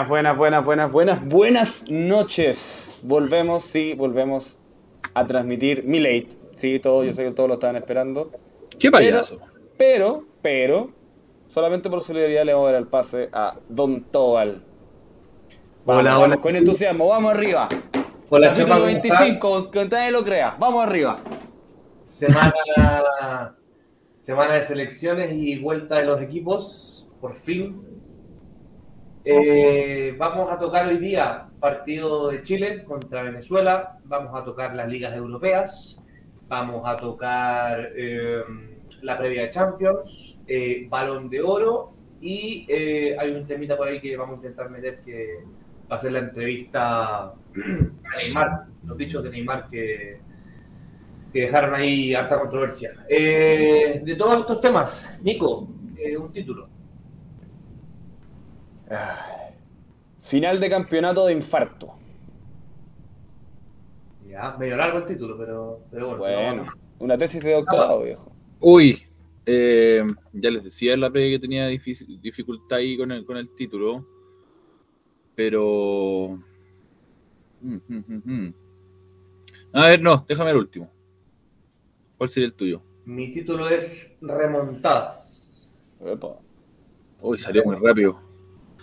Buenas, buenas, buenas, buenas, buenas, buenas noches. Volvemos, sí, volvemos a transmitir mi late. Sí, todo, yo sé que todos lo estaban esperando. ¿Qué payaso? Pero, pero, solamente por solidaridad le vamos a dar el pase a Don Tobal. Vamos, Hola, vamos, hola. con entusiasmo, vamos arriba. Hola, Capítulo Chapa, ¿cómo 25, que nadie lo crea. Vamos arriba. Semana, semana de selecciones y vuelta de los equipos, por fin. Eh, vamos a tocar hoy día partido de Chile contra Venezuela, vamos a tocar las ligas europeas, vamos a tocar eh, la previa de Champions, eh, balón de oro y eh, hay un temita por ahí que vamos a intentar meter que va a ser la entrevista a Neymar, los dichos de Neymar que, que dejaron ahí harta controversia. De todos estos temas, Nico, un título. Final de campeonato de infarto. Ya, medio largo el título, pero, pero bueno. Bueno, una tesis de doctorado, viejo. Uy, eh, ya les decía en la previa que tenía difícil- dificultad ahí con el, con el título, pero... Mm, mm, mm. A ver, no, déjame el último. ¿Cuál sería el tuyo? Mi título es Remontadas. Epa. Uy, salió muy rápido.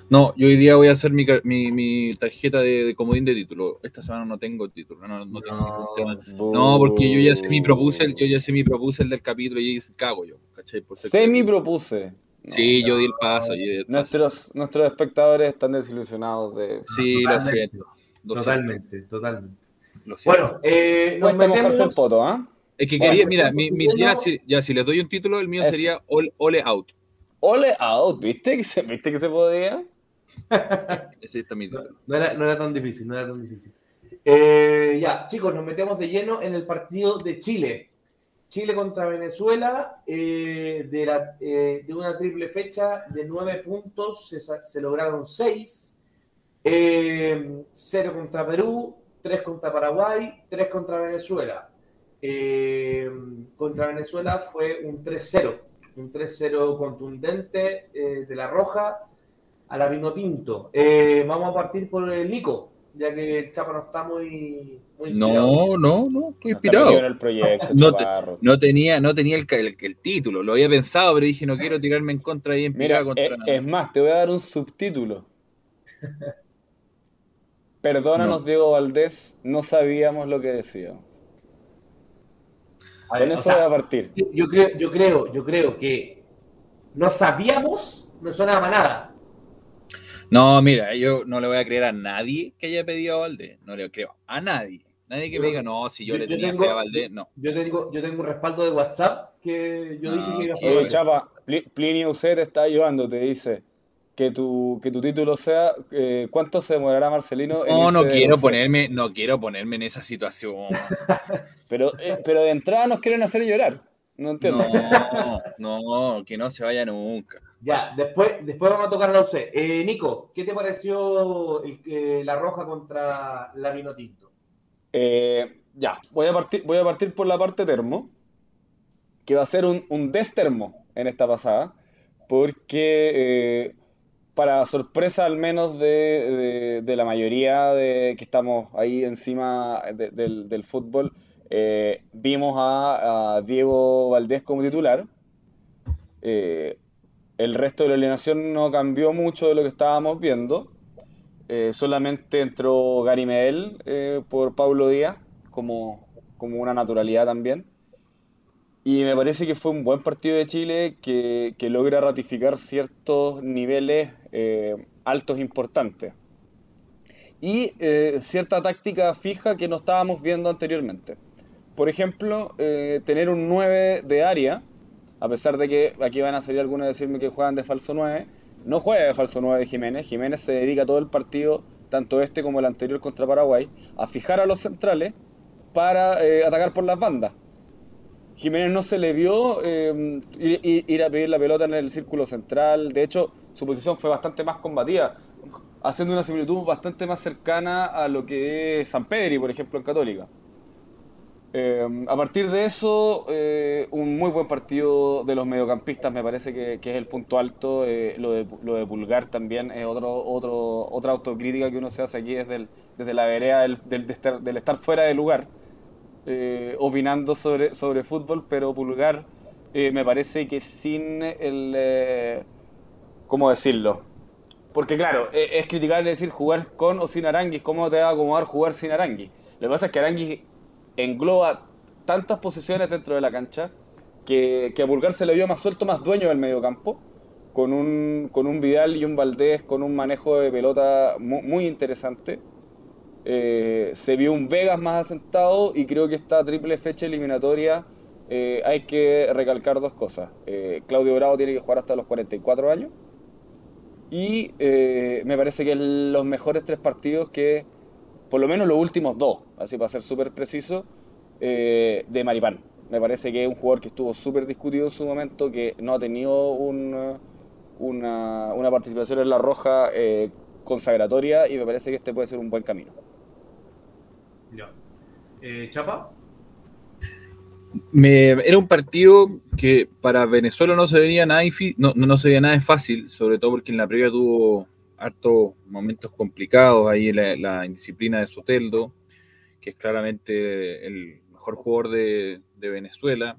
No, yo hoy día voy a hacer mi, mi, mi tarjeta de, de comodín de título. Esta semana no tengo título, no, no tengo ningún tema. No, porque yo ya sé mi propuse, yo ya sé mi propuse el del capítulo y cago yo, ¿cachai? Por ser- Semi propuse. No, Sí, yo di el paso. yo di el paso. Nuestros, nuestros espectadores están desilusionados de. Sí, lo Totalmente. siento. Lo Totalmente, totalmente. siento, lo siento. Bueno, eh, nos mojarse el metemos... poto, ¿ah? es que bueno, quería, mira, mi, mi- ya, no- si, ya si les doy un título, el mío sería Ole, Ole Out. Ole out, ¿viste que se, ¿viste que se podía? Ese. No era, no era tan difícil, no era tan difícil. Eh, ya, chicos, nos metemos de lleno en el partido de Chile. Chile contra Venezuela, eh, de, la- eh, de una triple fecha de nueve puntos, se, lograron seis. Cero contra Perú, tres contra Paraguay, tres contra Venezuela. Contra Venezuela fue un 3-0, un 3-0 contundente de la Roja a la vino tinto. Eh, vamos a partir por el Nico, ya que el Chapa no está muy, muy inspirado. No, no, no, estoy No en inspirado. el proyecto, No te- chaparro. No tenía, no tenía el, el, el título, lo había pensado, pero dije no quiero tirarme en contra ahí en Mira, picada es, contra. es más, te voy a dar un subtítulo. Perdónanos, No. Diego Valdés, no sabíamos lo que decíamos. A ver, Con o eso sea, voy a partir. yo, creo, yo, creo, yo creo que no sabíamos, no sonaba para nada. No, mira, yo no le voy a creer a nadie que haya pedido a Valdés. No le creo a nadie. Nadie que Yo- me diga, no, si yo, yo- le yo tenía tengo- fe a Valdés, no. Yo tengo, yo tengo un respaldo de WhatsApp que yo No, dije que iba a jugar. Oye, Chapa, Pli- Plinio C te está ayudando, te dice que tu, que tu título sea eh, ¿Cuánto se demorará Marcelino en No, no quiero ponerme, no quiero ponerme en esa situación. Pero, eh, pero de entrada nos quieren hacer llorar. No entiendo. No, no, que no se vaya nunca. Ya, después, después vamos a tocar a la UC. Eh, Nico, ¿qué te pareció el- eh, la roja contra la vino tinto? Eh, ya, voy a partir, voy a partir por la parte termo, que va a ser un, un destermo en esta pasada, porque eh, para sorpresa al menos de, de- de la mayoría de que estamos ahí encima de- del, del fútbol, vimos a, a Diego Valdés como titular. Eh, el resto de la alineación no cambió mucho de lo que estábamos viendo. Eh, solamente entró Gary Medel eh, por Pablo Díaz como, como una naturalidad también. Y me parece que fue un buen partido de Chile que, que logra ratificar ciertos niveles eh, altos importantes. Y cierta táctica fija que no estábamos viendo anteriormente. Por ejemplo, tener un 9 de área, a pesar de que aquí van a salir algunos a decirme que juegan de falso 9, no juega de falso 9 Jiménez. Jiménez se dedica todo el partido, tanto este como el anterior contra Paraguay, a fijar a los centrales para eh, atacar por las bandas. Jiménez no se le vio eh, ir, a pedir la pelota en el círculo central. De hecho, su posición fue bastante más combativa, haciendo una similitud bastante más cercana a lo que es San Pedri, por ejemplo, en Católica. Eh, a partir de eso, eh, un muy buen partido de los mediocampistas, me parece que, es el punto alto. Eh, lo, de, lo de Pulgar también es otro, otro, otra autocrítica que uno se hace aquí desde, desde la vereda del, del, estar, fuera de lugar, opinando sobre, sobre fútbol, pero Pulgar me parece que sin el... ¿Cómo decirlo? Porque claro, es, criticar decir jugar con o sin Aranguis, ¿cómo te va a acomodar jugar sin Aranguis? Lo que pasa es que Aranguis engloba tantas posiciones dentro de la cancha que, que a Pulgar se le vio más suelto, más dueño del mediocampo, con un, con un Vidal y un Valdés con un manejo de pelota muy, interesante. Eh, se vio un Vegas más asentado y creo que esta triple fecha eliminatoria eh, hay que recalcar dos cosas. Eh, Claudio Bravo tiene que jugar hasta los 44 años y me parece que los mejores tres partidos que por lo menos los últimos dos, así para ser súper preciso, eh, de Maripán. Me parece que es un jugador que estuvo súper discutido en su momento, que no ha tenido una, una, participación en la roja eh, consagratoria y me parece que este puede ser un buen camino. Ya. Eh, ¿Chapa? Me, era un partido que para Venezuela no se veía nada no, no se veía nada fácil, sobre todo porque en la previa tuvo hartos momentos complicados ahí la, la indisciplina de Soteldo, que es claramente el mejor jugador de, Venezuela.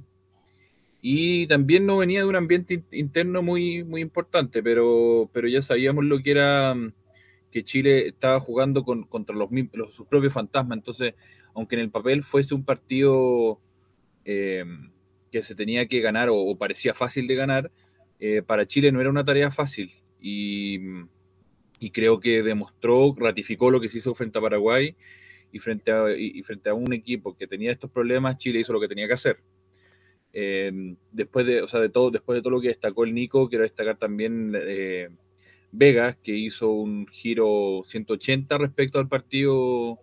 Y también no venía de un ambiente interno muy, muy importante, pero, pero ya sabíamos lo que era que Chile estaba jugando con, contra los, sus propios fantasmas. Entonces, aunque en el papel fuese un partido eh, que se tenía que ganar o, parecía fácil de ganar, eh, para Chile no era una tarea fácil. Y y creo que demostró, ratificó lo que se hizo frente a Paraguay y frente a, y frente a un equipo que tenía estos problemas, Chile hizo lo que tenía que hacer. Eh, después, de, o sea, de todo, después de todo lo que destacó el Nico, quiero destacar también eh, Vegas, que hizo un giro 180 respecto al partido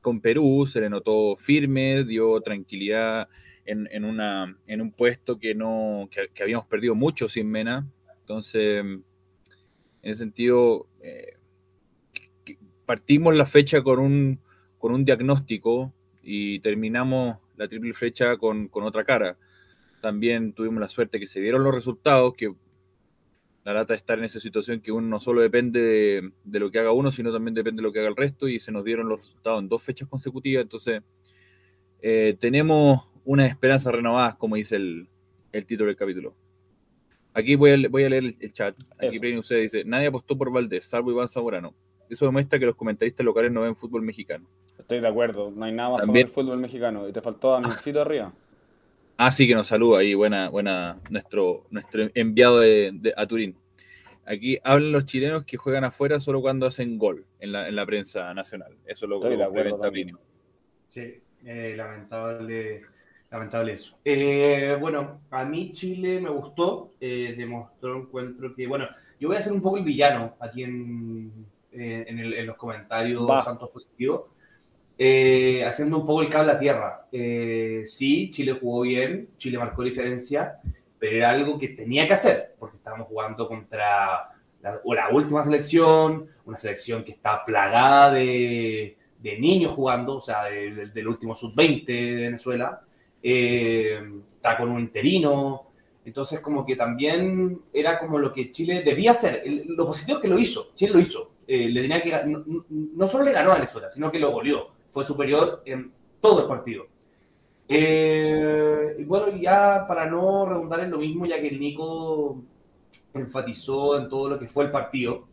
con Perú, se le notó firme, dio tranquilidad en, en, una, en un puesto que, no, que, que habíamos perdido mucho sin Mena. Entonces, en ese sentido, eh, partimos la fecha con un, con un diagnóstico y terminamos la triple fecha con, otra cara. También tuvimos la suerte que se dieron los resultados, que la lata de estar en esa situación que uno no solo depende de, lo que haga uno, sino también depende de lo que haga el resto, y se nos dieron los resultados en dos fechas consecutivas. Entonces, eh, tenemos unas esperanzas renovadas, como dice el título del capítulo. Aquí voy a, voy a leer el, chat. Aquí usted dice, nadie apostó por Valdés, salvo Iván Zamorano. Eso demuestra que los comentaristas locales no ven fútbol mexicano. Estoy de acuerdo, no hay nada más el fútbol mexicano. Y te faltó a Mincito arriba. Ah, sí, que nos saluda ahí, buena, buena, nuestro, nuestro enviado de, a Turín. Aquí hablan los chilenos que juegan afuera solo cuando hacen gol en la, en la prensa nacional. Eso es lo que Sí, eh, lamentable Lamentable eso. Eh, bueno, a mí Chile me gustó, eh, demostró encuentro que, bueno, yo voy a ser un poco el villano aquí en, eh, en, los comentarios, tanto positivos, haciendo un poco el cable a tierra. sí, Chile jugó bien, Chile marcó diferencia, pero era algo que tenía que hacer, porque estábamos jugando contra la, la última selección, una selección que está plagada de, de niños jugando, o sea, del último sub-20 de Venezuela eh, está con un interino. Entonces, como que también era como lo que Chile debía hacer. lo positivo es que lo hizo, Chile lo hizo. Eh, le tenía que, no, solo le ganó a Venezuela, sino que lo goleó. Fue superior en todo el partido. Eh, bueno, ya para no redundar en lo mismo, ya que el Nico enfatizó en todo lo que fue el partido,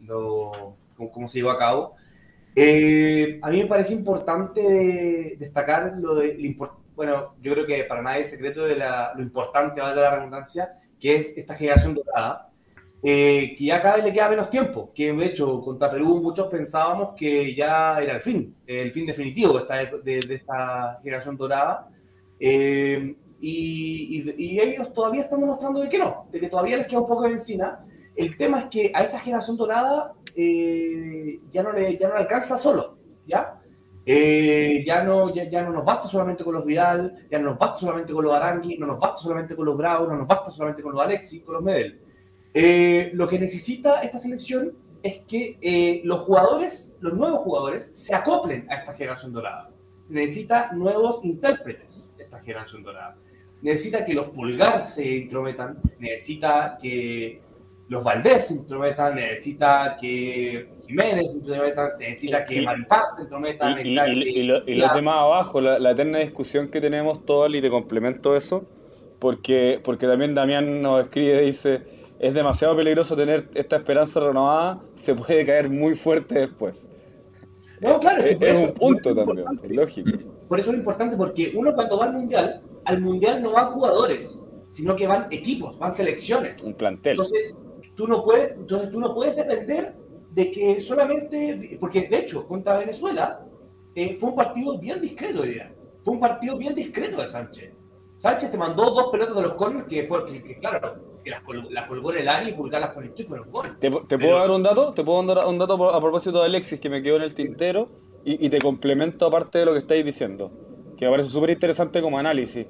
lo, cómo se llevó a cabo. Eh, a mí me parece importante destacar lo de, bueno, yo creo que para nadie es secreto de lo importante, de la redundancia, que es esta generación dorada, eh, que ya cada vez le queda menos tiempo, que de hecho contra Perú muchos pensábamos que ya era el fin, el fin definitivo de esta, de, esta generación dorada. Eh, y, y, ellos todavía están demostrando de que no, de que todavía les queda un poco de encina. El tema es que a esta generación dorada eh, ya, no le, ya no alcanza solo, ¿ya? Eh, ya, no, ya, no nos basta solamente con los Vidal, ya no nos basta solamente con los Arangui, no nos basta solamente con los Bravo, no nos basta solamente con los Alexis, con los Medel. Eh, lo que necesita esta selección es que los jugadores, los nuevos jugadores, se acoplen a esta generación dorada. necesita nuevos intérpretes, esta generación dorada. Necesita que los Pulgar se intrometan, necesita que los Valdés se intrometan, necesita que Jiménez se intrometa, necesita que Maripán se intrometa. Y, y, los demás abajo, la, eterna discusión que tenemos todos, y te complemento eso, porque, porque también Damián nos escribe, dice, es demasiado peligroso tener esta esperanza renovada, se puede caer muy fuerte después. No, claro, es, es un punto también, es lógico. Por eso es importante, porque uno cuando va al Mundial, al Mundial no van jugadores, sino que van equipos, van selecciones. Un plantel. Entonces, tú no puedes, entonces tú no puedes depender de que solamente, porque de hecho, contra Venezuela eh, fue un partido bien discreto hoy día. Fue un partido bien discreto de Sánchez. Sánchez te mandó dos pelotas de los corners que, fue, que, claro, que las, colgó en el área y Pulgar las conectó y fueron goles. ¿Te, puedo dar un dato? ¿Te puedo dar un dato a propósito de Alexis que me quedó en el tintero? Y, te complemento aparte de lo que estáis diciendo, que me parece súper interesante como análisis.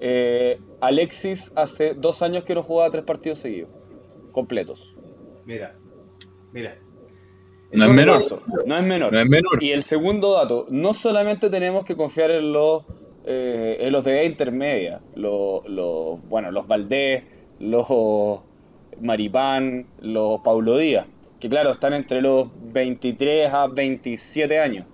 Eh, Alexis hace dos años que no jugaba tres partidos seguidos, completos. Mira, mira. No es, menor, no es menor. No es menor. Y el segundo dato, no solamente tenemos que confiar en los eh, en los de edad intermedia, los, bueno, los Valdés, los Maripán, los Paulo Díaz, que claro, están entre los 23 a 27 años.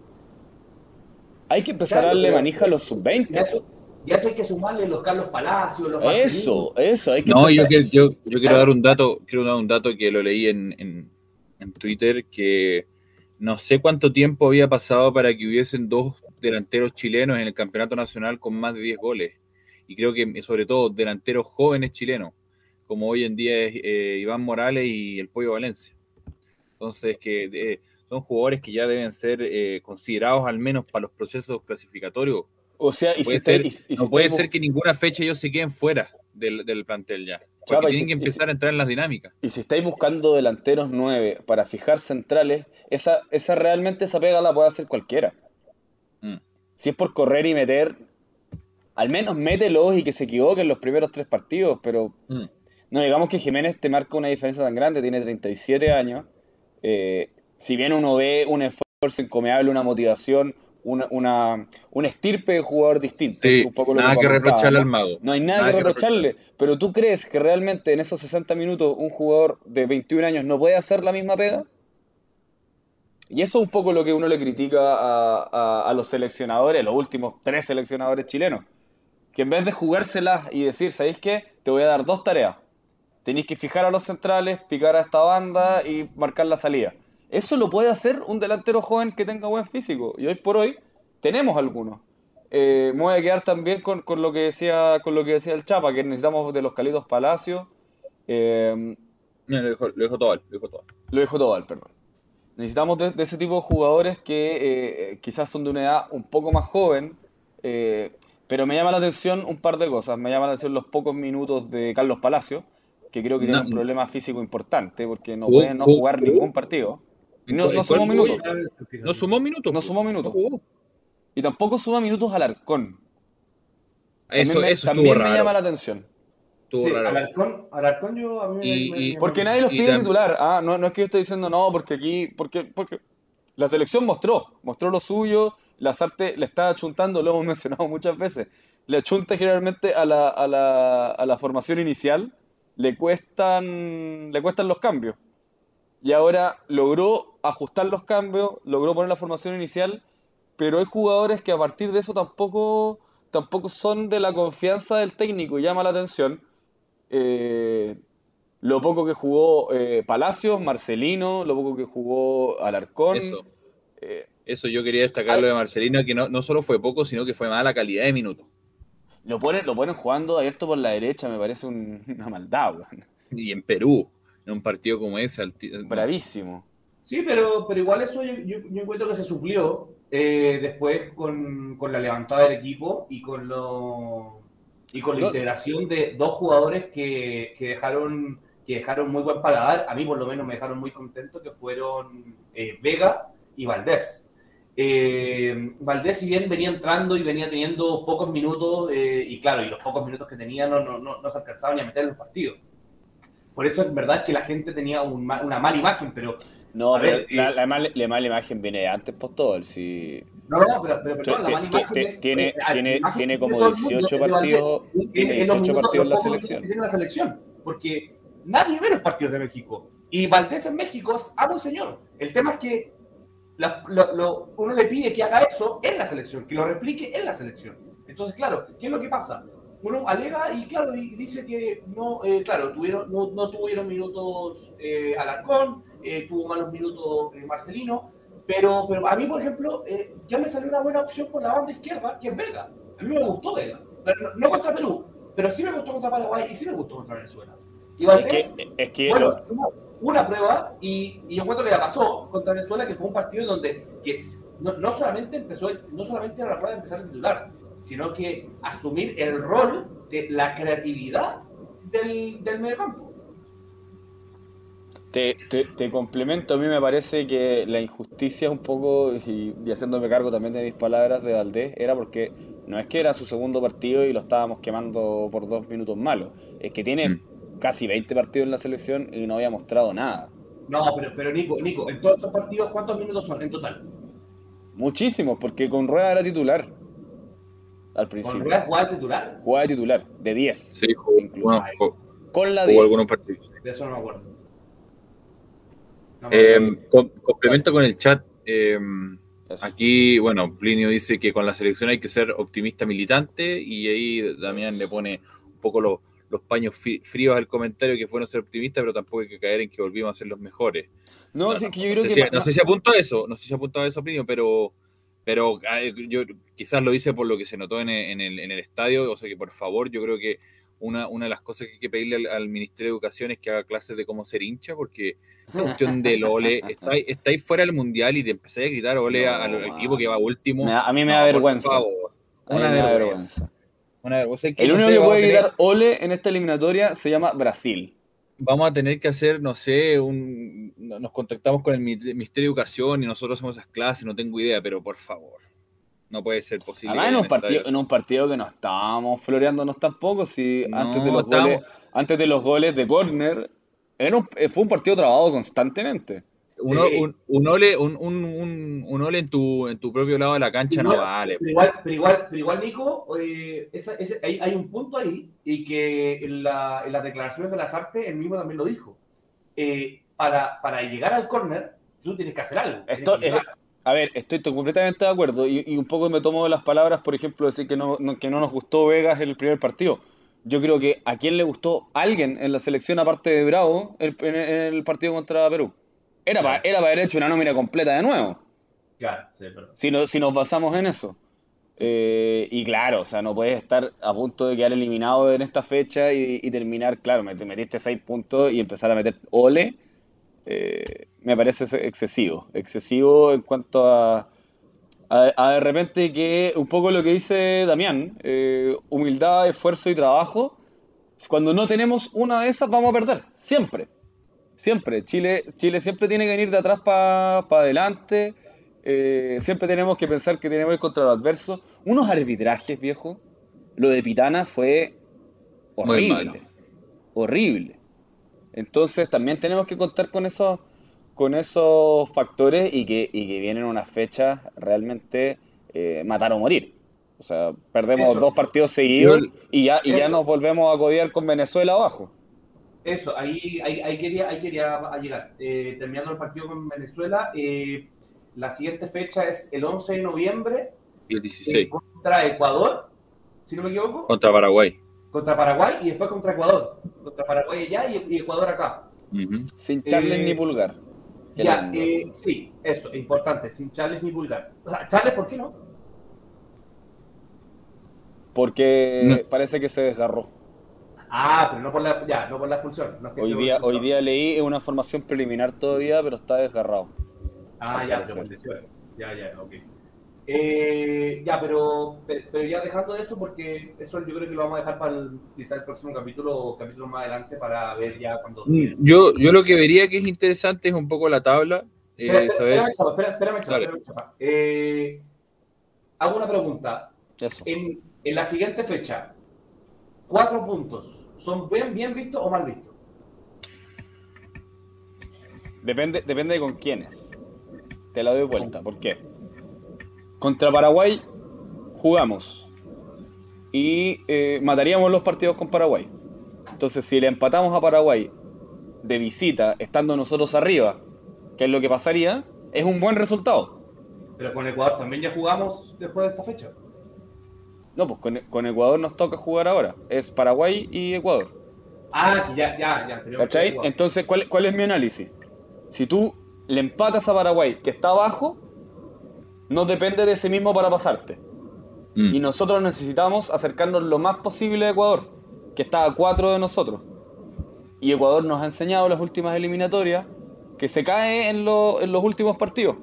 Hay que empezar a darle manija a los sub-20. Ya hay que sumarle los Carlos Palacios, los Eso, eso, hay que No, yo, yo, quiero dar un dato, quiero dar un dato que lo leí en, en, en Twitter, que no sé cuánto tiempo había pasado para que hubiesen dos delanteros chilenos en el campeonato nacional con más de 10 goles. Y creo que sobre todo delanteros jóvenes chilenos, como hoy en día es eh, Iván Morales y el Pollo Valencia. Entonces, que eh, son jugadores que ya deben ser eh, considerados al menos para los procesos clasificatorios. O sea, y no puede ser que ninguna fecha ellos se queden fuera del, plantel ya. Porque tienen que empezar a entrar en las dinámicas. Y si estáis buscando delanteros nueve para fijar centrales, esa, esa realmente esa pega la puede hacer cualquiera. Mm. Si es por correr y meter, al menos mételos y que se equivoquen los primeros tres partidos, pero mm. no digamos que Jiménez te marca una diferencia tan grande, tiene 37 años. Eh, si bien uno ve un esfuerzo encomiable, una motivación, una, una, un estirpe de jugador distinto. un poco nada que, reprocharle al mago. No hay nada, que, reprocharle, pero tú crees que realmente en esos 60 minutos un jugador de 21 años no puede hacer la misma pega? Y eso es un poco lo que uno le critica a, a, los seleccionadores, los últimos tres seleccionadores chilenos. Que en vez de jugárselas y decir, ¿sabéis qué? Te voy a dar dos tareas. Tenéis que fijar a los centrales, picar a esta banda y marcar la salida. Eso lo puede hacer un delantero joven que tenga buen físico. Y hoy por hoy tenemos algunos. Eh, me voy a quedar también con, lo que decía con lo que decía el Chapa, que necesitamos de los Calidos Palacios. Eh, lo dijo, lo dijo Tobal. Lo dijo Tobal, lo dijo Tobal perdón. Necesitamos de, ese tipo de jugadores que eh, quizás son de una edad un poco más joven, eh, pero me llama la atención un par de cosas. Me llama la atención los pocos minutos de Carlos Palacio, que creo que tiene un problema físico importante porque no puede no jugar ningún partido. No, no sumó minutos. No sumó minutos. No sumó minutos. Y tampoco suma minutos al arcón. Eso, me, eso también me llama la atención. Sí, Alarcón, Alarcón yo a mí Porque nadie los pide titular. Ah, no, no es que yo esté diciendo no, porque aquí. Porque, porque la selección mostró, mostró lo suyo. Lazarte le está achuntando, lo hemos mencionado muchas veces. Le achunta generalmente a la, a la, a la formación inicial. Le cuestan, le cuestan los cambios. Y ahora logró ajustar los cambios, logró poner la formación inicial. Pero hay jugadores que a partir de eso tampoco, tampoco son de la confianza del técnico y llama la atención eh, lo poco que jugó eh, Palacios, Marcelino, lo poco que jugó Alarcón. Eso, eh, Eso yo quería destacar lo de Marcelino, que no, no solo fue poco, sino que fue mala calidad de minutos. Lo ponen, lo ponen jugando abierto por la derecha, me parece una maldad, Y en Perú, en un partido como ese. Bravísimo. Sí, pero, pero igual eso yo, yo, encuentro que se suplió después con, con, la levantada del equipo y con lo y con la integración de dos jugadores que, que, dejaron, que dejaron muy buen paladar, a mí por lo menos me dejaron muy contento, que fueron eh, Vega y Valdés. Eh, Valdés, si bien venía entrando y venía teniendo pocos minutos, eh, y claro, y los pocos minutos que tenía no, no, no, se alcanzaban ni a meter en los partidos. Por eso es verdad que la gente tenía una mala imagen, pero No, pero ver, la, la, mala, la, mala, imagen viene antes por todo. Si... No, no, pero, pero perdón, la mala imagen es, tiene, tiene, tiene como 18 partidos, tiene 18 partidos en la selección. Tiene la selección, porque nadie ve los partidos de México. Y Valdés en México es amo señor. El tema es que la, lo, lo, uno le pide que haga eso en la selección, que lo replique en la selección. Entonces, claro, ¿qué es lo que pasa? Uno alega y, claro, y dice que no, eh, claro, tuvieron, no, no, tuvieron minutos eh, Alarcón, eh, tuvo malos minutos eh, Marcelino, pero, pero a mí, por ejemplo, eh, ya me salió una buena opción por la banda izquierda, que es Vega. A mí me gustó Vega. No, no, contra Perú, pero sí me gustó contra Paraguay y sí me gustó contra Venezuela. Y Valdés, es que, es que bueno, una prueba y, y yo encuentro que la pasó contra Venezuela, que fue un partido donde que no, no, solamente empezó, no solamente era la prueba de empezar a titular, sino que asumir el rol de la creatividad del, del mediocampo. Te, te, te, complemento, a mí me parece que la injusticia un poco, y, y, haciéndome cargo también de mis palabras de Valdés, era porque no es que era su segundo partido y lo estábamos quemando por dos minutos malos, es que tiene mm. casi 20 partidos en la selección y no había mostrado nada. No, pero, pero Nico, Nico, en todos esos partidos, ¿cuántos minutos son en total? Muchísimos, porque con Rueda era titular al principio. ¿Con jugaba titular? Jugaba de titular, de 10. Sí, jugó, incluso. Bueno, con la 10. algunos partidos. De eso no me acuerdo. Eh, com complemento con el chat. Eh, aquí, bueno, Plinio dice que con la selección hay que ser optimista militante y ahí Damián le pone un poco los, los paños fríos al comentario que fueron ser optimistas, pero tampoco hay que caer en que volvimos a ser los mejores. No, no, no, yo creo sé que si, no sé si apunto a eso, no sé si apunto a eso, Plinio, pero, pero yo quizás lo hice por lo que se notó en el, en el, en el estadio, o sea que por favor, yo creo que una, una, de las cosas que hay que pedirle al, al, Ministerio de Educación es que haga clases de cómo ser hincha, porque esa cuestión del ole, estáis está fuera del mundial y te empezáis a gritar ole no, al, al, equipo que va último. Da, a mí me da vergüenza. Favor, una vergüenza. vergüenza. Una vergüenza. El no único que puede gritar ole en esta eliminatoria se llama Brasil. Vamos a tener que hacer, no sé, un, nos contactamos con el Ministerio de Educación y nosotros hacemos esas clases, no tengo idea, pero por favor. No puede ser posible. Además, en un, partido, en un partido que no estábamos floreándonos tampoco, si no, antes, de los estábamos... goles, antes de los goles de córner, un, fue un partido trabado constantemente. Un, sí. un, un, ole, un, un, un, ole en tu, en tu propio lado de la cancha igual, no vale. Pero igual, pero igual, pero igual Nico, eh, esa, esa, hay, hay, un punto ahí y que en, la, en las declaraciones de las artes él mismo también lo dijo. Eh, para, para llegar al córner, tú tienes que hacer algo. Esto es, a ver, estoy completamente de acuerdo y, y, un poco me tomo de las palabras, por ejemplo, decir que no, no, que no nos gustó Vegas en el primer partido. Yo creo que a quién le gustó alguien en la selección, aparte de Bravo, en, en el partido contra Perú. Era para era pa haber hecho una nómina completa de nuevo. Claro, sí, perdón. Si, no, si nos basamos en eso. Eh, y claro, o sea, no puedes estar a punto de quedar eliminado en esta fecha y, y terminar, claro, te metiste seis puntos y empezar a meter ole. Eh, me parece excesivo. Excesivo en cuanto a, a, a, de repente que un poco lo que dice Damián, eh, humildad, esfuerzo y trabajo. Cuando no tenemos una de esas, vamos a perder. Siempre. Siempre. Chile, Chile siempre tiene que venir de atrás para pa adelante. Eh, siempre tenemos que pensar que tenemos que ir contra los adversos. Unos arbitrajes, viejo. Lo de Pitana fue horrible. Horrible. Entonces también tenemos que contar con esos, con esos factores y que, y que vienen unas fechas realmente eh, matar o morir. O sea, perdemos Eso. dos partidos seguidos y ya, y ya nos volvemos a codiar con Venezuela abajo. Eso, ahí, ahí, ahí quería, ahí quería llegar. Eh, terminando el partido con Venezuela, eh, la siguiente fecha es el 11 de noviembre. Y el 16. contra Ecuador, si no me equivoco. Contra Paraguay. Contra Paraguay y después contra Ecuador. Contra Paraguay allá y, y Ecuador acá. Uh -huh. Sin Charles ni Pulgar. Ya, eh, sí, eso, importante, sin Charles ni Pulgar. O sea, Charles, ¿por qué no? Porque no. parece que se desgarró. Ah, pero no por la, ya, no por la expulsión. No es que hoy, día, hoy día leí una formación preliminar todavía, pero está desgarrado. Ah, ya, pero Ya, ya, ok. Eh, ya, pero, pero ya dejando de eso, porque eso yo creo que lo vamos a dejar para el, quizá el próximo capítulo o capítulo más adelante para ver ya cuando. Yo, yo lo que vería que es interesante es un poco la tabla. Eh, espera, saber... espérame, chapa, espera, espérame, chapa, espérame, chapa. Eh, hago una pregunta. Eso. En, en la siguiente fecha, cuatro puntos, ¿son bien, bien vistos o mal vistos? Depende, depende de con quiénes. Te la doy vuelta. ¿Por qué? Contra Paraguay jugamos y eh, mataríamos los partidos con Paraguay. Entonces, si le empatamos a Paraguay de visita, estando nosotros arriba, que es lo que pasaría, es un buen resultado. Pero con Ecuador también ya jugamos después de esta fecha. No, pues con, con Ecuador nos toca jugar ahora. Es Paraguay y Ecuador. Ah, ya, ya, ya. tenemos ¿Cachai? Entonces, ¿cuál, ¿cuál es mi análisis? Si tú le empatas a Paraguay, que está abajo, no depende de ese mismo para pasarte. Mm. Y nosotros necesitamos acercarnos lo más posible a Ecuador, que está a cuatro de nosotros. Y Ecuador nos ha enseñado en las últimas eliminatorias que se cae en, lo- en los últimos partidos.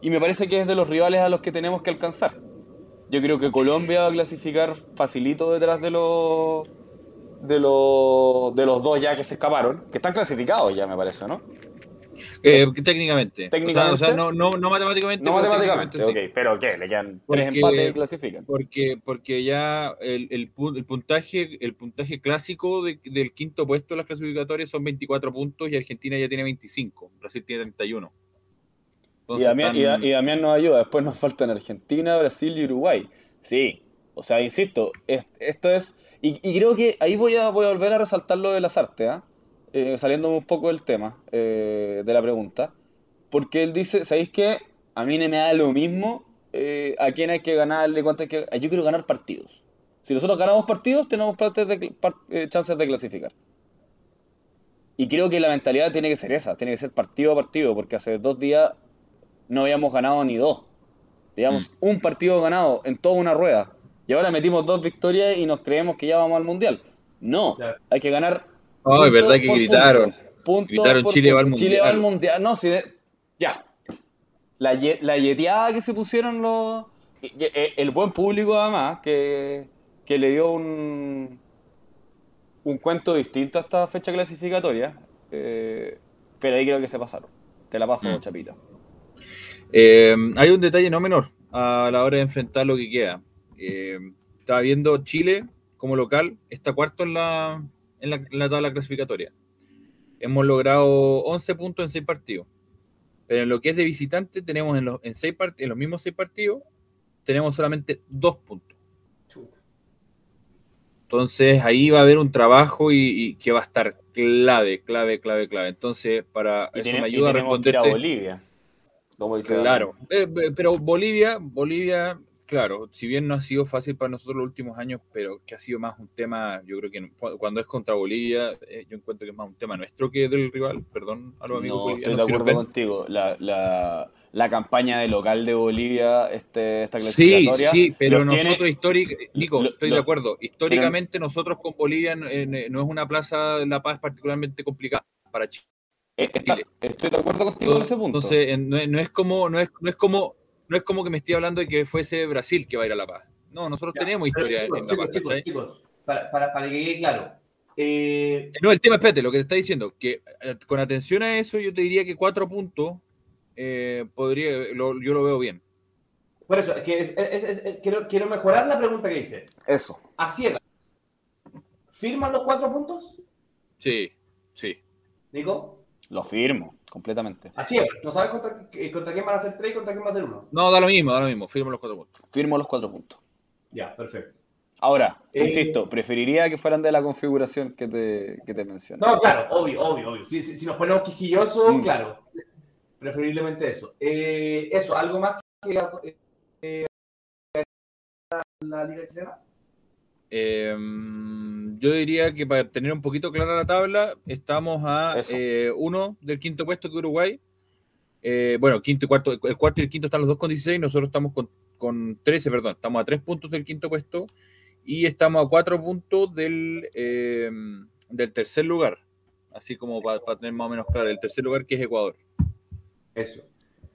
Y me parece que es de los rivales a los que tenemos que alcanzar. Yo creo que Colombia va a clasificar facilito detrás de los de los de los dos ya que se escaparon, que están clasificados ya me parece, ¿no? Eh, técnicamente. Técnicamente. O sea, o sea, no, no, no matemáticamente. No matemáticamente, técnicamente sí. ok, pero ¿qué? Le quedan Porque- tres empates y clasifican. Porque, porque ya el, el, el puntaje el puntaje clásico de- del quinto puesto de las clasificatorias son 24 puntos y Argentina ya tiene 25, Brasil tiene 31. Y Entonces Damián, y Da- están- y Damián nos ayuda. Después nos faltan Argentina, Brasil y Uruguay. Sí, o sea, insisto, es- esto es. Y, y creo que ahí voy a, voy a volver a resaltar lo de las artes, ¿ah? Eh, saliéndome un poco del tema eh, de la pregunta. Porque él dice: ¿Sabéis qué? A mí no me da lo mismo eh, a quién hay que ganarle, cuánto hay que. Yo quiero ganar partidos. Si nosotros ganamos partidos, tenemos de par- eh, chances de clasificar. Y creo que la mentalidad tiene que ser esa, tiene que ser partido a partido, porque hace dos días no habíamos ganado ni dos. Digamos, un partido ganado en toda una rueda. Y ahora metimos dos victorias y nos creemos que ya vamos al mundial. No, Claro. hay que ganar. Ay, punto verdad que gritaron. Punto, Punto Gritaron, por Chile va al punto. Chile va al mundial. mundial. No, si de- ya. La, ye- la yeteada que se pusieron los. eh, El buen público, además, que, que le dio un. Un cuento distinto a esta fecha clasificatoria. eh, pero ahí creo que se pasaron. Te la paso, Mm. Chapita. Eh, hay un detalle no menor a la hora de enfrentar lo que queda. Eh, estaba viendo Chile como local, está cuarto en la, en la, en la tabla clasificatoria. Hemos logrado 11 puntos en 6 partidos. Pero en lo que es de visitante, tenemos en los, en seis part- en los mismos 6 partidos, tenemos solamente 2 puntos. Entonces ahí va a haber un trabajo y, y que va a estar clave, clave, clave, clave. Entonces, para Y, eso tiene- me y ayuda a que ir a responderte. Bolivia. Como dice Claro, Eh, eh, pero Bolivia, Bolivia, claro, si bien no ha sido fácil para nosotros los últimos años, pero que ha sido más un tema, yo creo que cuando es contra Bolivia, eh, yo encuentro que es más un tema nuestro que del rival, perdón a los amigos No, estoy de acuerdo contigo. La, la, la campaña de local de Bolivia, este, esta Sí, clasificatoria, sí, pero los tiene- nosotros históricamente, Nico, estoy de acuerdo, históricamente nosotros con Bolivia no, eh, no es una plaza La Paz particularmente complicada para Chile. Eh, está- estoy de acuerdo contigo en ese punto. Entonces, eh, no, es- no es como, no es, no es como, no es como que me esté hablando de que fuese Brasil que va a ir a La Paz. No, nosotros Ya, tenemos historia chicos, en La chicos, Paz. chicos, para, para, para que quede claro. Eh, No, el tema, espérate, lo que te está diciendo, que con atención a eso, yo te diría que cuatro puntos eh, podría, lo- yo lo veo bien. por eso, es que es- es- es- es- quiero, quiero mejorar la pregunta que hice. Eso. A ciegas. ¿Firman los cuatro puntos? Sí, sí. Digo, Lo firmo, completamente. a ciegas. ¿No sabes contra, eh, contra quién van a ser tres y contra quién va a ser uno? No, da lo mismo, da lo mismo, firmo los cuatro puntos. Firmo los cuatro puntos. Ya, perfecto. Ahora, Eh, insisto, preferiría que fueran de la configuración que te, que te mencioné. No, claro, obvio, obvio, obvio. Si, si, si nos ponemos quisquillosos, Mm. claro. Preferiblemente eso. Eh, eso, ¿algo más que eh, la Liga Chilena? Eh, yo diría que para tener un poquito clara la tabla, estamos a eh, uno del quinto puesto que Uruguay. Eh, bueno, quinto y cuarto, el cuarto y el quinto están los dos con 16, nosotros estamos con, con 13, perdón, estamos a tres puntos del quinto puesto y estamos a cuatro puntos del, eh, del tercer lugar, así como para, para tener más o menos claro, el tercer lugar que es Ecuador. Eso.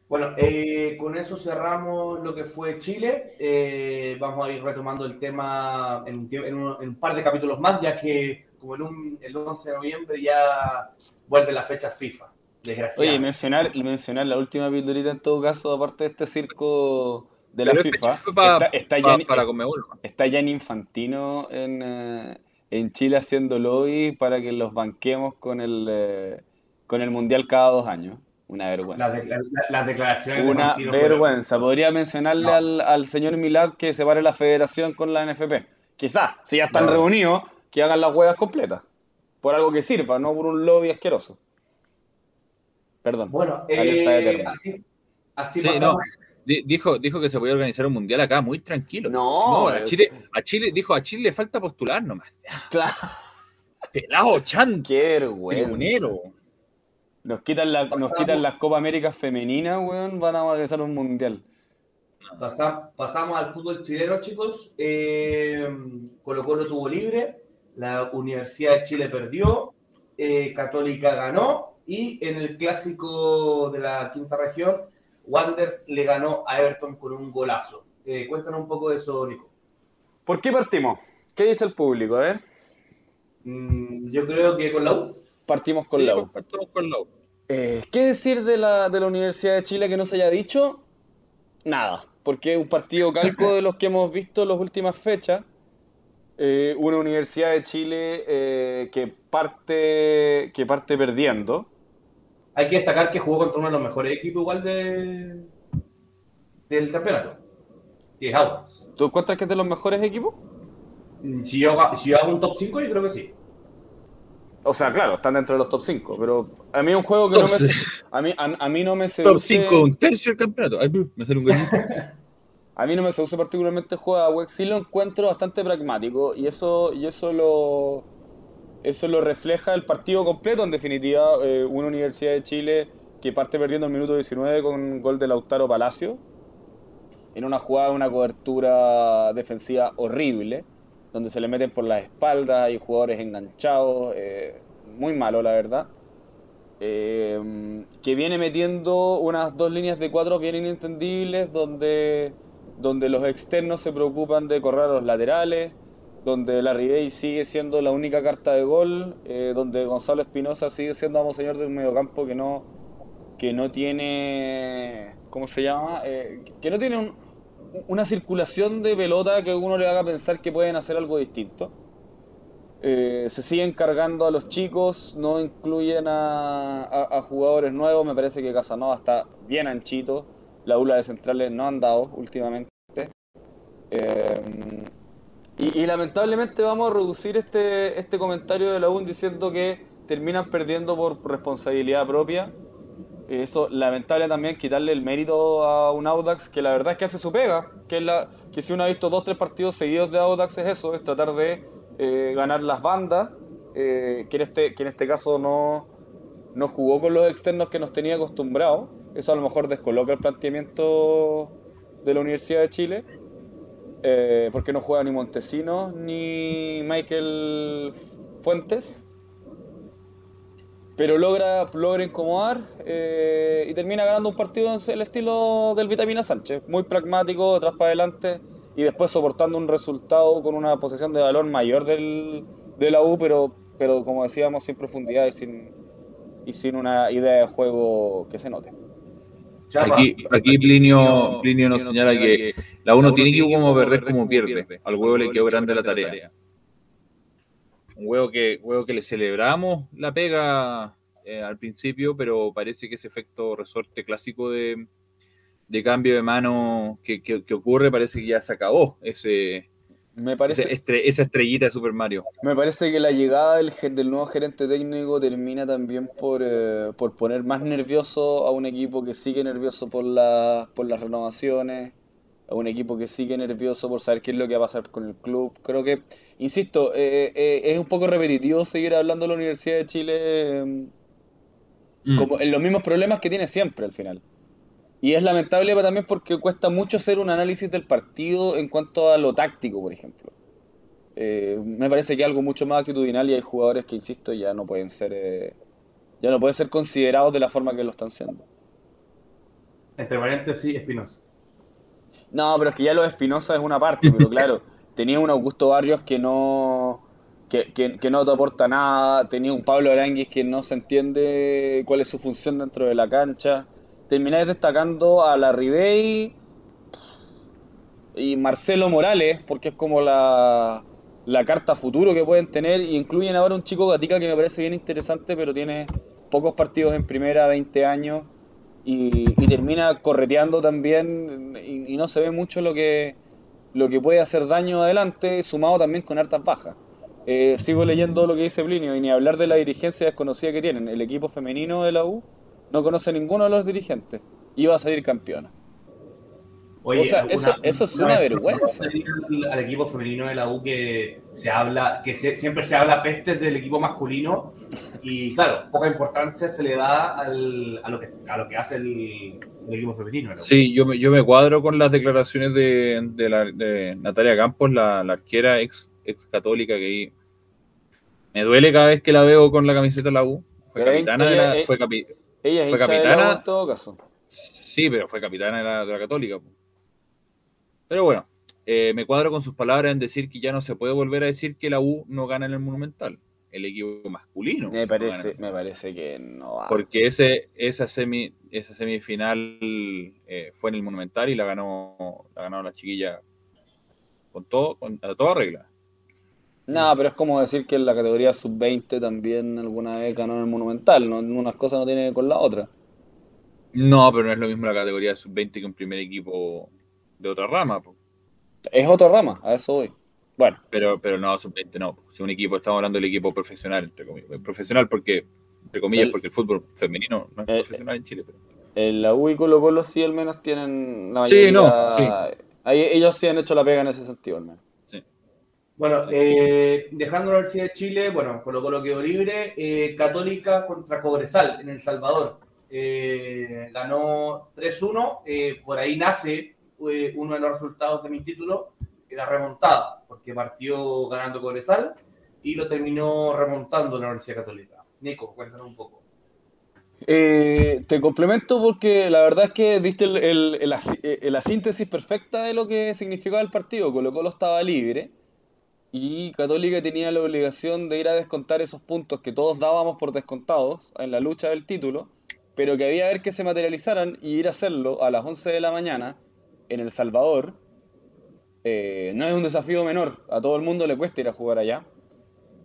Bueno, eh, con eso cerramos lo que fue Chile. Eh, vamos a ir retomando el tema en en un- en un par de capítulos más, ya que como en un- el 11 de noviembre ya vuelve la fecha FIFA. Oye, Desgraciadamente. mencionar, mencionar la última pildorita en todo caso, aparte de este circo de la Pero esta FIFA, está, está para Conmebol, ¿no? está Gianni Infantino en, eh, en Chile haciendo lobby para que los banquemos con el, eh, con el Mundial cada dos años. Una vergüenza. Las declaraciones. Una vergüenza. Podría mencionarle al, al, señor Milad que separe la federación con la NFP. Quizás, si ya están reunidos, que hagan las huevas completas. Por algo que sirva, no por un lobby asqueroso. Perdón. Bueno, eh, así, así Dijo, dijo que se podía organizar un mundial acá muy tranquilo. No, a, Chile, a Chile, dijo, a Chile le falta postular nomás. Claro. Pelado, chan. Qué vergüenza. Nos quitan, la, nos quitan las Copa América femeninas, weón, van a organizar un mundial. pasamos al fútbol chileno, chicos. Eh, Colo Colo tuvo libre, la Universidad de Chile perdió, eh, Católica ganó y en el clásico de la quinta región, Wanders le ganó a Everton con un golazo. Eh, cuéntanos un poco de eso, Nico. ¿Por qué partimos? ¿Qué dice el público? A ver. Mm, yo creo que con la U. Partimos con la U. Partimos con la U. Eh, ¿Qué decir de la, de la Universidad de Chile que no se haya dicho? Nada, porque es un partido calco de los que hemos visto en las últimas fechas. Eh, una Universidad de Chile eh, que, parte, que parte perdiendo. Hay que destacar que jugó contra uno de los mejores equipos igual de, del campeonato. Y es ¿Tú encuentras que es de los mejores equipos? Si yo, si yo hago un top 5, yo creo que sí. O sea, claro, están dentro de los top 5, pero a mí es un juego que no me, a mí, a, mí no me seduce... Top 5, un tercio del campeonato. Ay, me sale un A mí no me seduce particularmente el juego de Awex, sí lo encuentro bastante pragmático y eso, y eso lo eso lo refleja el partido completo, en definitiva, eh, una Universidad de Chile que parte perdiendo el minuto 19 con un gol de Lautaro Palacio, en una jugada, una cobertura defensiva horrible, donde se le meten por las espaldas, hay jugadores enganchados, eh, muy malo la verdad. Eh, que viene metiendo unas dos líneas de cuatro bien inentendibles, donde, donde los externos se preocupan de correr a los laterales, donde la Ribey sigue siendo la única carta de gol, eh, donde Gonzalo Espinosa sigue siendo amo señor del mediocampo que no, que no tiene, ¿cómo se llama? que no tiene un, una circulación de pelota que uno le haga pensar que pueden hacer algo distinto. Eh, se siguen cargando a los chicos, no incluyen a, jugadores nuevos. Me parece que Casanova está bien anchito. La ULA de centrales no han dado últimamente. Eh, y, lamentablemente vamos a reducir este, este comentario de la UN diciendo que terminan perdiendo por responsabilidad propia eso lamentable también quitarle el mérito a un Audax que la verdad es que hace su pega, que es la que si uno ha visto dos tres partidos seguidos de Audax es eso, es tratar de eh, ganar las bandas, eh, que, en este, que en este caso no, no jugó con los externos que nos tenía acostumbrados, eso a lo mejor descoloca el planteamiento de la Universidad de Chile, eh, porque no juega ni Montesinos ni Michael Fuentes pero logra, logra incomodar eh, y termina ganando un partido en el estilo del Vitamina Sánchez, muy pragmático, atrás para adelante y después soportando un resultado con una posesión de valor mayor del, de la U, pero, pero como decíamos, sin profundidad y sin, y sin una idea de juego que se note. Aquí, aquí Plinio, Plinio nos señala que la U no tiene que como perder como pierde. Al huevo le quedó grande la tarea un huevo que, huevo que le celebramos la pega eh, al principio, pero parece que ese efecto resorte clásico de, cambio de mano que, ocurre parece que ya se acabó ese, me parece, esa estrellita de Super Mario. Me parece que la llegada del, del nuevo gerente técnico termina también por, eh, por poner más nervioso a un equipo que sigue nervioso por, la, por las renovaciones, a un equipo que sigue nervioso por saber qué es lo que va a pasar con el club. Creo que insisto, eh, eh, es un poco repetitivo seguir hablando de la Universidad de Chile mm. como en los mismos problemas que tiene siempre al final. Y es lamentable también porque cuesta mucho hacer un análisis del partido en cuanto a lo táctico, por ejemplo. Eh, me parece que es algo mucho más actitudinal y hay jugadores que, insisto, ya no pueden ser ya no pueden ser considerados de la forma que lo están siendo. Entre paréntesis, Espinosa. No, pero es que ya lo de Espinosa es una parte, pero claro. tenía un Augusto Barrios que no que, no te aporta nada, tenía un Pablo Aranguis que no se entiende cuál es su función dentro de la cancha. Termináis destacando a la Ribey y Marcelo Morales, porque es como la, la carta futuro que pueden tener, y incluyen ahora un chico Gatica que me parece bien interesante, pero tiene pocos partidos en primera, 20 años, y, termina correteando también y, no se ve mucho lo que, lo que puede hacer daño adelante, sumado también con hartas bajas. Eh, sigo leyendo lo que dice Plinio y ni hablar de la dirigencia desconocida que tienen. El equipo femenino de la U no conoce ninguno de los dirigentes. Iba a salir campeona. Oye, o sea, eso, eso, es una, vergüenza. Al, equipo femenino de la U que se habla, que siempre se habla pestes del equipo masculino y claro, poca importancia se le da al, a, lo que, a lo que hace el, equipo femenino. Sí, yo me, yo me cuadro con las declaraciones de, de, la, de Natalia Campos, la, la arquera ex, ex católica que me duele cada vez que la veo con la camiseta de la U. Fue capitana de la, fue, ella fue capitana en todo caso. Sí, pero fue capitana de la, de la católica. Pero bueno, eh, me cuadro con sus palabras en decir que ya no se puede volver a decir que la U no gana en el Monumental, el equipo masculino. Me parece, me parece que no. Porque ese, esa, semi, esa semifinal eh, fue en el Monumental y la ganó la ganó la chiquilla con todo, con a toda regla. No, pero es como decir que en la categoría sub-20 también alguna vez ganó en el Monumental, ¿no? unas cosas no tiene con la otra. No, pero no es lo mismo la categoría sub-20 que un primer equipo de otra rama. Es otra rama, a eso voy. Bueno. Pero, pero no, sub-20 no. Si un equipo, estamos hablando del equipo profesional, entre comillas. Profesional porque, entre comillas, porque el fútbol femenino no es profesional en Chile. Pero... En la U y Colo Colo sí al menos tienen la mayoría. Sí, no, sí. Ahí, ellos sí han hecho la pega en ese sentido al menos. Sí. Bueno, eh, dejando la Universidad de Chile, bueno, Colo Colo quedó libre. Eh, Católica contra Cobresal en El Salvador. Eh, ganó 3-1. Eh, por ahí nace uno de los resultados de mi título, era remontada, porque partió ganando Cobresal y lo terminó remontando la Universidad Católica. Nico, cuéntanos un poco. Eh, te complemento porque la verdad es que diste el, la síntesis perfecta de lo que significaba el partido. Colo Colo estaba libre y Católica tenía la obligación de ir a descontar esos puntos que todos dábamos por descontados en la lucha del título, pero que había que ver que se materializaran y ir a hacerlo a las 11 de la mañana en El Salvador eh, no es un desafío menor. A todo el mundo le cuesta ir a jugar allá.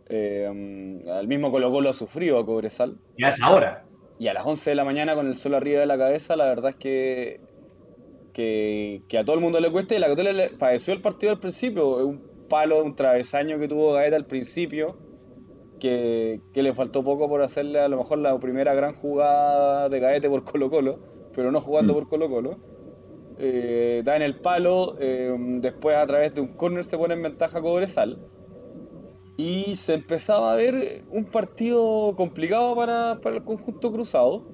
Eh, al mismo Colo Colo ha sufrido a Cobresal. Y a esa hora. Y a las 11 de la mañana con el sol arriba de la cabeza, la verdad es que, que, a todo el mundo le cuesta. Y la Católica le padeció el partido al principio. Un palo, un travesaño que tuvo Gaeta al principio. Que, le faltó poco por hacerle a lo mejor la primera gran jugada de Gaete por Colo Colo, pero no jugando mm. por Colo Colo eh, da en el palo, eh, después a través de un córner se pone en ventaja Cobresal. Y se empezaba a ver un partido complicado para, el conjunto cruzado.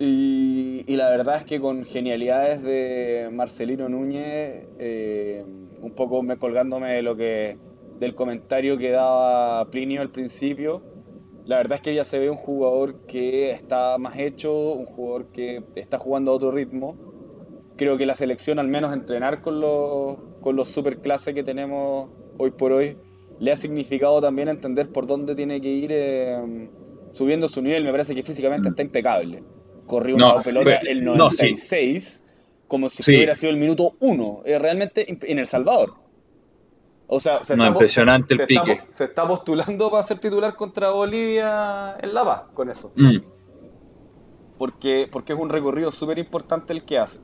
Y, la verdad es que con genialidades de Marcelino Núñez, eh, un poco me colgándome de lo que del comentario que daba Plinio al principio, la verdad es que ya se ve un jugador que está más hecho, un jugador que está jugando a otro ritmo creo que la selección, al menos entrenar con los, con los superclases que tenemos hoy por hoy, le ha significado también entender por dónde tiene que ir eh, subiendo su nivel. Me parece que físicamente está impecable. Corrió una pelota el 96 como si hubiera sido el minuto 1, eh, realmente en El Salvador. O sea, se, está, impresionante el pique. se está postulando para ser titular contra Bolivia en La Paz con eso. Mm. Porque, porque es un recorrido súper importante el que hace.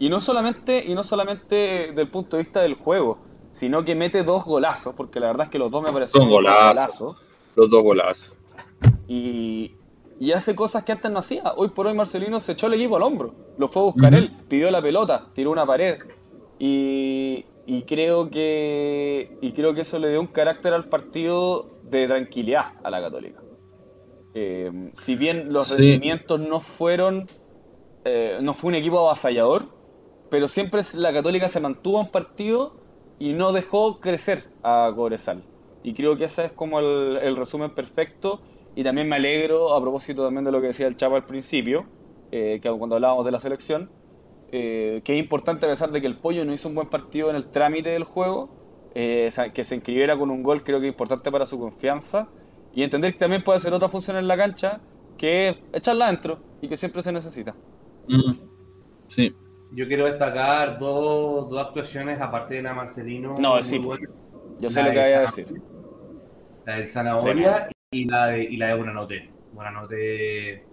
Y no solamente, y no solamente del punto de vista del juego, sino que mete dos golazos, porque la verdad es que los dos me parecen golazos. Los dos golazos. Y, hace cosas que antes no hacía. Hoy por hoy Marcelino se echó el equipo al hombro. Lo fue a buscar él, pidió la pelota, tiró una pared. Y, creo que y creo que eso le dio un carácter al partido de tranquilidad a la Católica. Eh, si bien los rendimientos no fueron, eh, no fue un equipo avasallador, pero siempre la Católica se mantuvo en partido y no dejó crecer a Cobresal. Y creo que ese es como el, resumen perfecto. Y también me alegro, a propósito también de lo que decía el Chavo al principio, eh, que cuando hablábamos de la selección, eh, que es importante a pesar de que el Pollo no hizo un buen partido en el trámite del juego, eh, que se inscribiera con un gol creo que es importante para su confianza. Y entender que también puede hacer otra función en la cancha, que es echarla adentro y que siempre se necesita. Sí, yo quiero destacar dos, dos actuaciones aparte de la Marcelino. No, sí. Yo sé lo que voy a decir. La del Zanahoria y la de, y la de Buenanote. Buenanote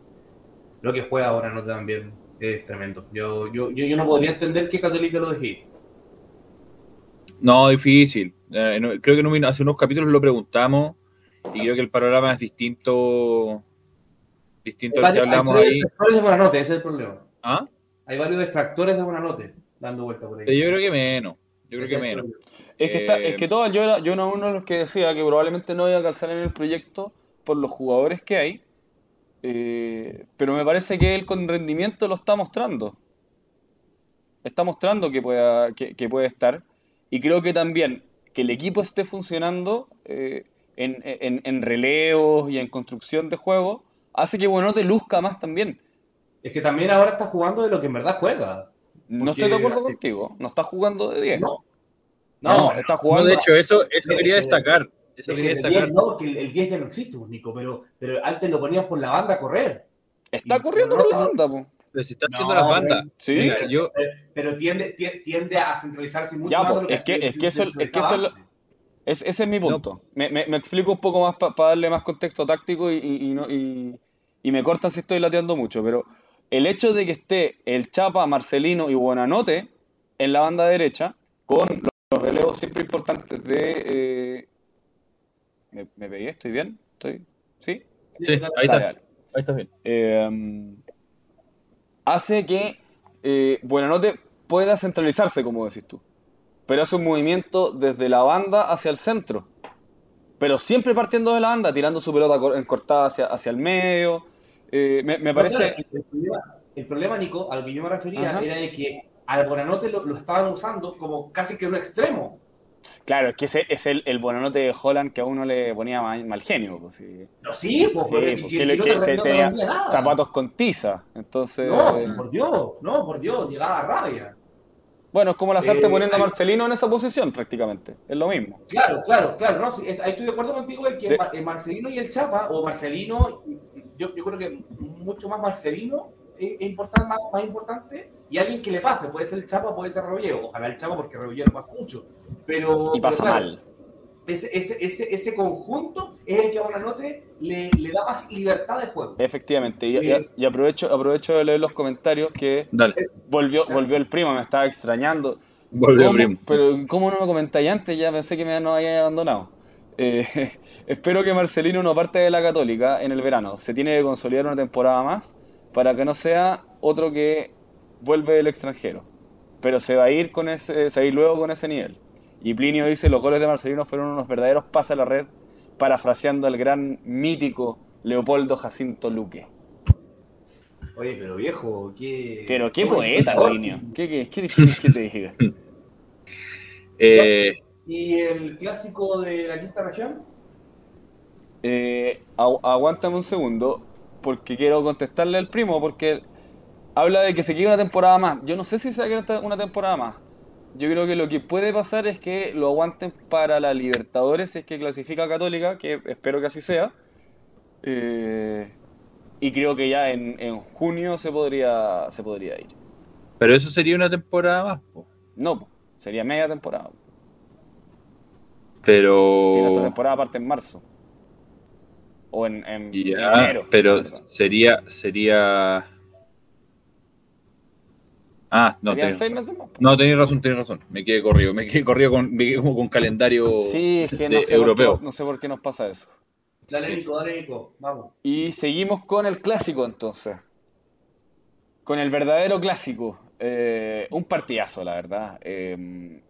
Lo que juega ahora no también es tremendo. Yo, yo, yo, yo no podría entender que Católica lo dejé. No, difícil. Eh, no, creo que no, hace unos capítulos lo preguntamos y creo que el panorama es distinto distinto al que hablamos ahí. de Buenanote, ese es el problema. ¿Ah? Hay varios extractores de Buenanote dando vuelta por ahí. Yo creo que menos. Yo creo que menos. Es que, está, es que todo, yo era, yo era uno de los que decía que probablemente no iba a calzar en el proyecto por los jugadores que hay, eh, pero me parece que él con rendimiento lo está mostrando. Está mostrando que, pueda, que, puede estar. Y creo que también que el equipo esté funcionando eh, en, en, en, relevos y en construcción de juego hace que bueno te luzca más también. Es que también ahora está jugando de lo que en verdad juega. No estoy de acuerdo contigo, no está jugando de 10. No, no, está jugando. de hecho, eso, eso quería destacar. Eso quería destacar. no, que el, 10 ya no existe, pues, Nico, pero, pero antes lo poníamos por la banda a correr. Está corriendo por la banda, pues. Pero si está haciendo las bandas. Sí. yo... pero tiende, tiende a centralizarse mucho más. es, que, es, que eso, es que eso es, ese es mi punto. Me, me, me, explico un poco más para darle más contexto táctico y, y, no, y, y me cortan si estoy lateando mucho, pero el hecho de que esté el Chapa, Marcelino y Buenanote en la banda derecha, con los relevos siempre importantes de... Eh, ¿me, ¿me, pegué? ¿Estoy bien? ¿Estoy? ¿Sí? Sí, ahí está. Ahí está bien. Eh, hace que eh, Buenanote pueda centralizarse, como decís tú. Pero hace un movimiento desde la banda hacia el centro. Pero siempre partiendo de la banda, tirando su pelota cortada hacia, hacia el medio, eh, me, parece... el, problema, Nico, al que yo me refería, era de que al Bonanote lo, estaban usando como casi que un extremo. Claro, es que ese es el, el Bonanote de Holland que a uno le ponía mal, genio. Pues, sí. No, sí, pues, que, tenía zapatos con tiza. Entonces... No, por Dios, no, por Dios, llegaba a rabia. Bueno, es como la suerte eh, poniendo a Marcelino en esa posición prácticamente, es lo mismo. Claro, claro, claro, no, ahí estoy de acuerdo contigo en que de... Marcelino y el Chapa, o Marcelino yo, yo creo que mucho más Marcelino es, importante, más, importante y alguien que le pase, puede ser el Chapa, puede ser Rebolledo, ojalá el Chapa porque Rebolledo no pasa mucho, pero... Y pasa mal. Ese, ese, ese, ese, conjunto es el que a Bonanote le, le da más libertad de juego. Efectivamente, y, y, aprovecho, aprovecho de leer los comentarios que volvió, volvió el primo, me estaba extrañando. Volvió el primo. Pero ¿cómo no me comentáis antes? Ya pensé que me no había abandonado. Eh, espero que Marcelino no parte de la Católica en el verano. Se tiene que consolidar una temporada más para que no sea otro que vuelve del extranjero. Pero se va a ir con ese, se va a ir luego con ese nivel. Y Plinio dice los goles de Marcelino fueron unos verdaderos pases a la red, parafraseando al gran mítico Leopoldo Jacinto Luque. Oye, pero viejo, qué. Pero qué poeta, Plinio. ¿Qué, qué, qué te diga? eh, ¿Y el clásico de la quinta región? Eh, aguántame un segundo, porque quiero contestarle al primo, porque habla de que se quiere una temporada más. Yo no sé si se va a quedar una temporada más. Yo creo que lo que puede pasar es que lo aguanten para la Libertadores, si es que clasifica Católica, que espero que así sea. Eh, y creo que ya en, junio se podría, se podría ir. Pero eso sería una temporada más, No, sería media temporada. Pero. Si nuestra temporada parte en marzo. O en, enero. Pero sería. sería... Ah, no, tenés, no, tenés razón, tenés razón. Me quedé corrido, me quedé corrido con, con calendario sí, es que no sé europeo. no sé por qué nos pasa eso. Dale, Nico, dale, Nico, vamos. Y seguimos con el clásico entonces. Con el verdadero clásico. Eh, un partidazo, la verdad. Eh,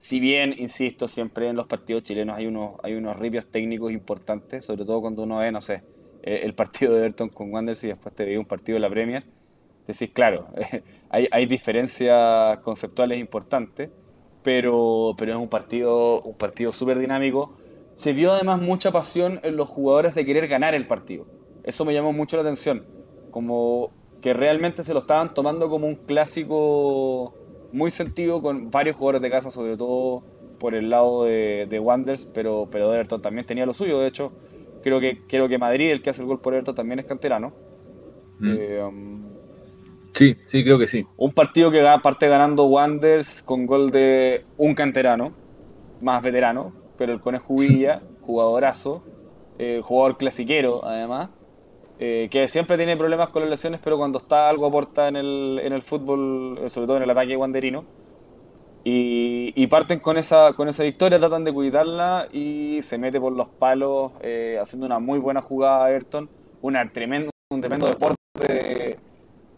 si bien, insisto, siempre en los partidos chilenos hay unos, hay unos ripios técnicos importantes, sobre todo cuando uno ve, no sé, eh, el partido de Everton con Wanderers y después te ve un partido de la Premier, decís, claro, hay, hay diferencias conceptuales importantes, pero, pero es un partido un partido súper dinámico. Se vio además mucha pasión en los jugadores de querer ganar el partido. Eso me llamó mucho la atención, como que realmente se lo estaban tomando como un clásico muy sentido con varios jugadores de casa, sobre todo por el lado de, de Wanders, pero, pero Everton también tenía lo suyo. De hecho, creo que, creo que Madrid, el que hace el gol por Everton, también es canterano. Mm. Eh, um, sí, sí, creo que sí. Un partido que parte ganando Wanders con gol de un canterano, más veterano, pero el Conejo Villa, jugadorazo, eh, jugador clasiquero además. Eh, que siempre tiene problemas con las lesiones, pero cuando está algo aporta en el, en el fútbol, eh, sobre todo en el ataque guanderino. Y, y parten con esa, con esa victoria, tratan de cuidarla y se mete por los palos eh, haciendo una muy buena jugada a Ayrton, una tremendo, un tremendo deporte de,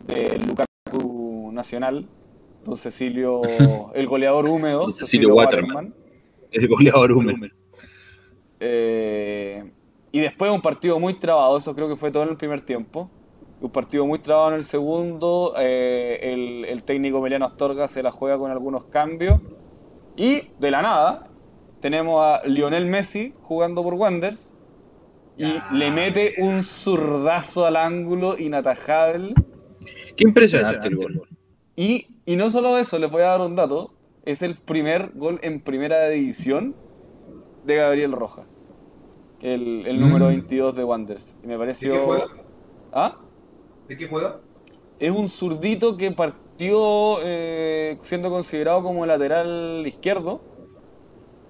de Lukaku Nacional, Don Cecilio, el goleador húmedo, Don Cecilio Waterman. El goleador húmedo. Eh, y después un partido muy trabado, eso creo que fue todo en el primer tiempo. Un partido muy trabado en el segundo. eh, el, el técnico Emiliano Astorga se la juega con algunos cambios. Y de la nada, tenemos a Lionel Messi jugando por Wanderers. Y le mete un zurdazo al ángulo inatajable. Qué impresionante el gol. Y, y no solo eso, les voy a dar un dato. Es el primer gol en primera división de Gabriel Roja. El, el número Mm. 22 de Wanderers. Y me ¿De pareció... qué juega? ¿Ah? ¿De qué juega? Es un zurdito que partió eh, siendo considerado como lateral izquierdo,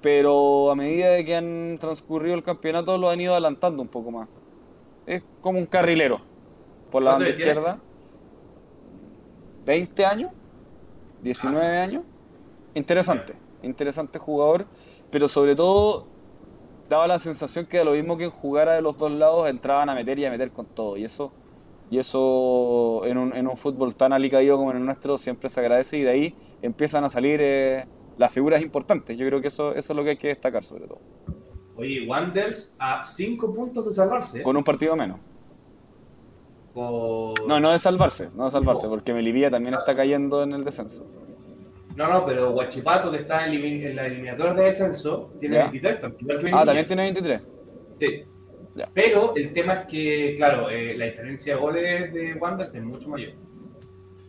pero a medida de que han transcurrido el campeonato lo han ido adelantando un poco más. Es como un carrilero por la ¿Cuánto banda tiene? izquierda. 20 años, 19 años. Interesante, interesante jugador, pero sobre todo daba la sensación que lo mismo que jugara de los dos lados entraban a meter y a meter con todo. Y eso, y eso en un, en un fútbol tan alicaído como en el nuestro siempre se agradece y de ahí empiezan a salir eh, las figuras importantes. Yo creo que eso, eso es lo que hay que destacar sobre todo. Oye, Wanders a 5 puntos de salvarse. Con un partido menos. No, no de salvarse, no de salvarse, porque Melipilla también está cayendo en el descenso. No, no, pero Guachipato, que está en, la eliminatoria de descenso, tiene Ya. 23 también. igual que Ah, también tiene 23. Sí. Pero el tema es que, claro, eh, la diferencia de goles de Wanderers es mucho mayor.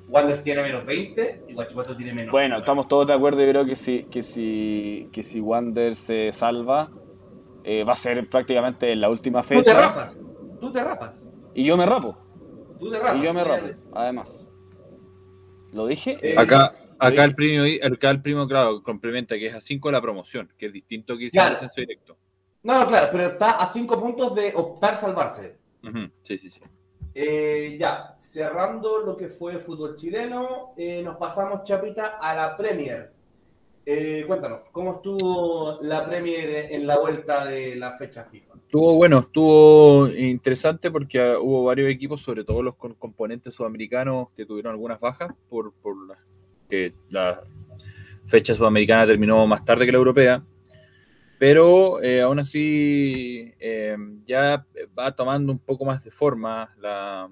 Wanderers tiene menos 20 y Guachipato tiene menos. Bueno, 9. estamos todos de acuerdo. Yo creo que si, que si, que si Wander se salva, eh, va a ser prácticamente en la última Tú te fecha. rapas. Tú te rapas. Y yo me rapo. Tú te rapas. Y yo me rapo, además. ¿Lo dije? Eh, Acá, ¿Lo acá el primo, acá el primo, claro, complementa que es a 5 de la promoción, que es distinto que irse Claro. al descenso directo. No, no, claro, pero está a 5 puntos de optar salvarse. Sí, sí, sí. Eh, ya, cerrando lo que fue el fútbol chileno, eh, nos pasamos, Chapita, a la Premier. Eh, cuéntanos, ¿cómo estuvo la Premier en la vuelta de la fecha FIFA? Estuvo bueno, estuvo interesante porque hubo varios equipos, sobre todo los componentes sudamericanos, que tuvieron algunas bajas por, por la, que la fecha sudamericana terminó más tarde que la europea. Pero eh, aún así eh, ya va tomando un poco más de forma la-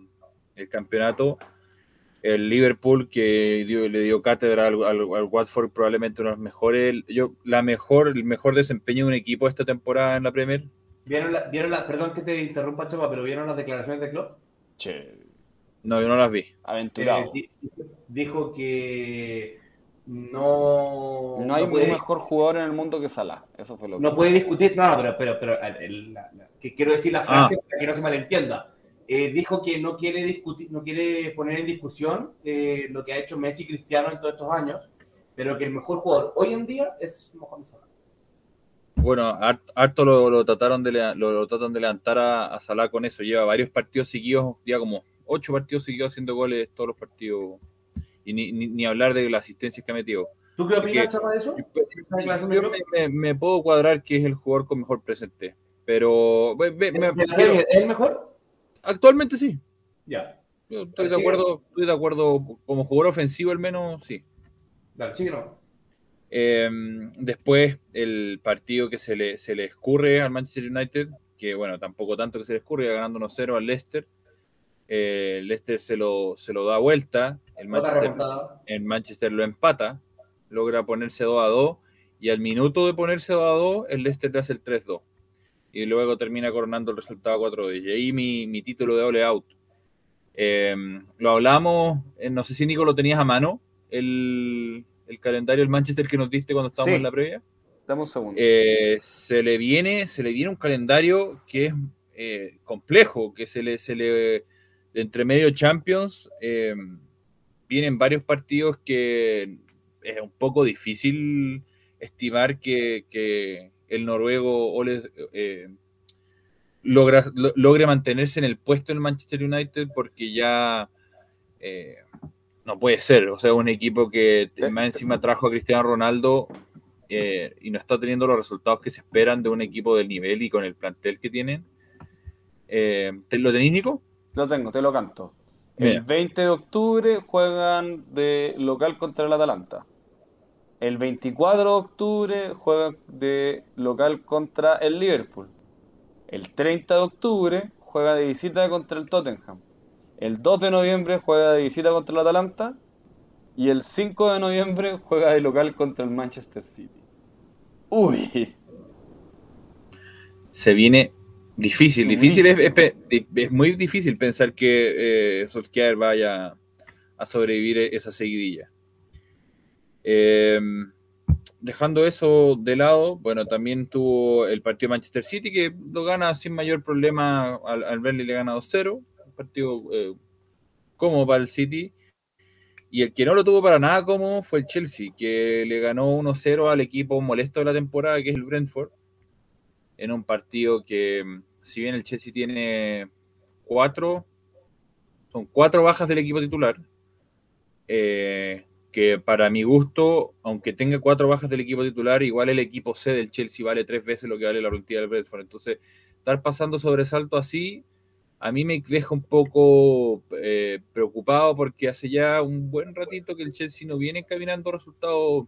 el campeonato. El Liverpool que dio- le dio cátedra al, al- al Watford probablemente uno de los mejores, yo, la mejor, el mejor desempeño de un equipo esta temporada en la Premier. ¿Vieron la, vieron la, perdón que te interrumpa, Chapa, pero ¿vieron las declaraciones de Klopp? Che, No, yo no las vi. aventurado. Eh, di- dijo que no, no hay puede, un mejor jugador en el mundo que Salah. Eso fue lo que. no puede discutir, no, no, pero, pero, pero el- la- la- que quiero decir la frase para que no se malentienda. Eh, dijo que no quiere discutir, no quiere poner en discusión eh, lo que ha hecho Messi y Cristiano en todos estos años, pero que el mejor jugador hoy en día es Mohamed Salah. Bueno, hart- harto lo, lo trataron de, lo, lo tratan de levantar a, a Salah con eso. Lleva varios partidos seguidos, ya como ocho partidos seguidos haciendo goles todos los partidos. Y ni, ni, ni hablar de las asistencias que ha metido. ¿Tú qué opinas, Chapa, de eso? ¿Esa declaración de Yo me, me- me puedo cuadrar que es el jugador con mejor presente. Pero ve- ve- ¿De- me- de la pero Premier, ¿Es el mejor? actualmente sí. Ya. Yo estoy de acuerdo, estoy de acuerdo. Como jugador ofensivo, al menos, sí. Dale, sí que no. Eh, después, el partido que se le, se le escurre al Manchester United, que bueno, tampoco tanto que se le escurre, ganando 1-0 al Leicester. Eh, el Leicester se lo, se lo da vuelta, el Manchester, el Manchester lo empata, logra ponerse 2 a 2, y al minuto de ponerse 2 a 2, el Leicester le hace el 3-2. Y luego termina coronando el resultado 4-2. Y ahí mi, mi título de ole out. Eh, lo hablamos, eh, no sé si Nico lo tenías a mano, el, el calendario del Manchester que nos diste cuando estábamos Sí. en la previa. Dame un segundo. Eh, se le viene, se le viene un calendario que es eh, complejo, que se le, se le entre medio Champions eh, vienen varios partidos que es un poco difícil estimar que, que el noruego Ole, eh, logre mantenerse en el puesto del Manchester United porque ya eh, no puede ser. O sea, un equipo que más encima trajo a Cristiano Ronaldo eh, y no está teniendo los resultados que se esperan de un equipo del nivel y con el plantel que tienen. Eh, ¿Lo tenéis, Nico? Lo tengo, te lo canto. El 20 de octubre juegan de local contra el Atalanta. El 24 de octubre juegan de local contra el Liverpool. El 30 de octubre juega de visita contra el Tottenham. El 2 de noviembre juega de visita contra el Atalanta. Y el 5 de noviembre juega de local contra el Manchester City. Uy. Se viene difícil, difícil. Es, muy difícil pensar que eh, Solskjaer vaya a sobrevivir esa seguidilla. Em, dejando eso de lado, bueno, también tuvo el partido de Manchester City que lo gana sin mayor problema al, al Burnley le gana 2-0, un partido eh, cómodo para el City. Y el que no lo tuvo para nada como fue el Chelsea, que le ganó 1-0 al equipo molesto de la temporada, que es el Brentford, en un partido que, si bien el Chelsea tiene cuatro, son cuatro bajas del equipo titular, eh, que para mi gusto, aunque tenga cuatro bajas del equipo titular, igual el equipo C del Chelsea vale tres veces lo que vale la plantilla del Brentford. Entonces, estar pasando sobresalto así, a mí me deja un poco eh, preocupado porque hace ya un buen ratito que el Chelsea no viene caminando resultados,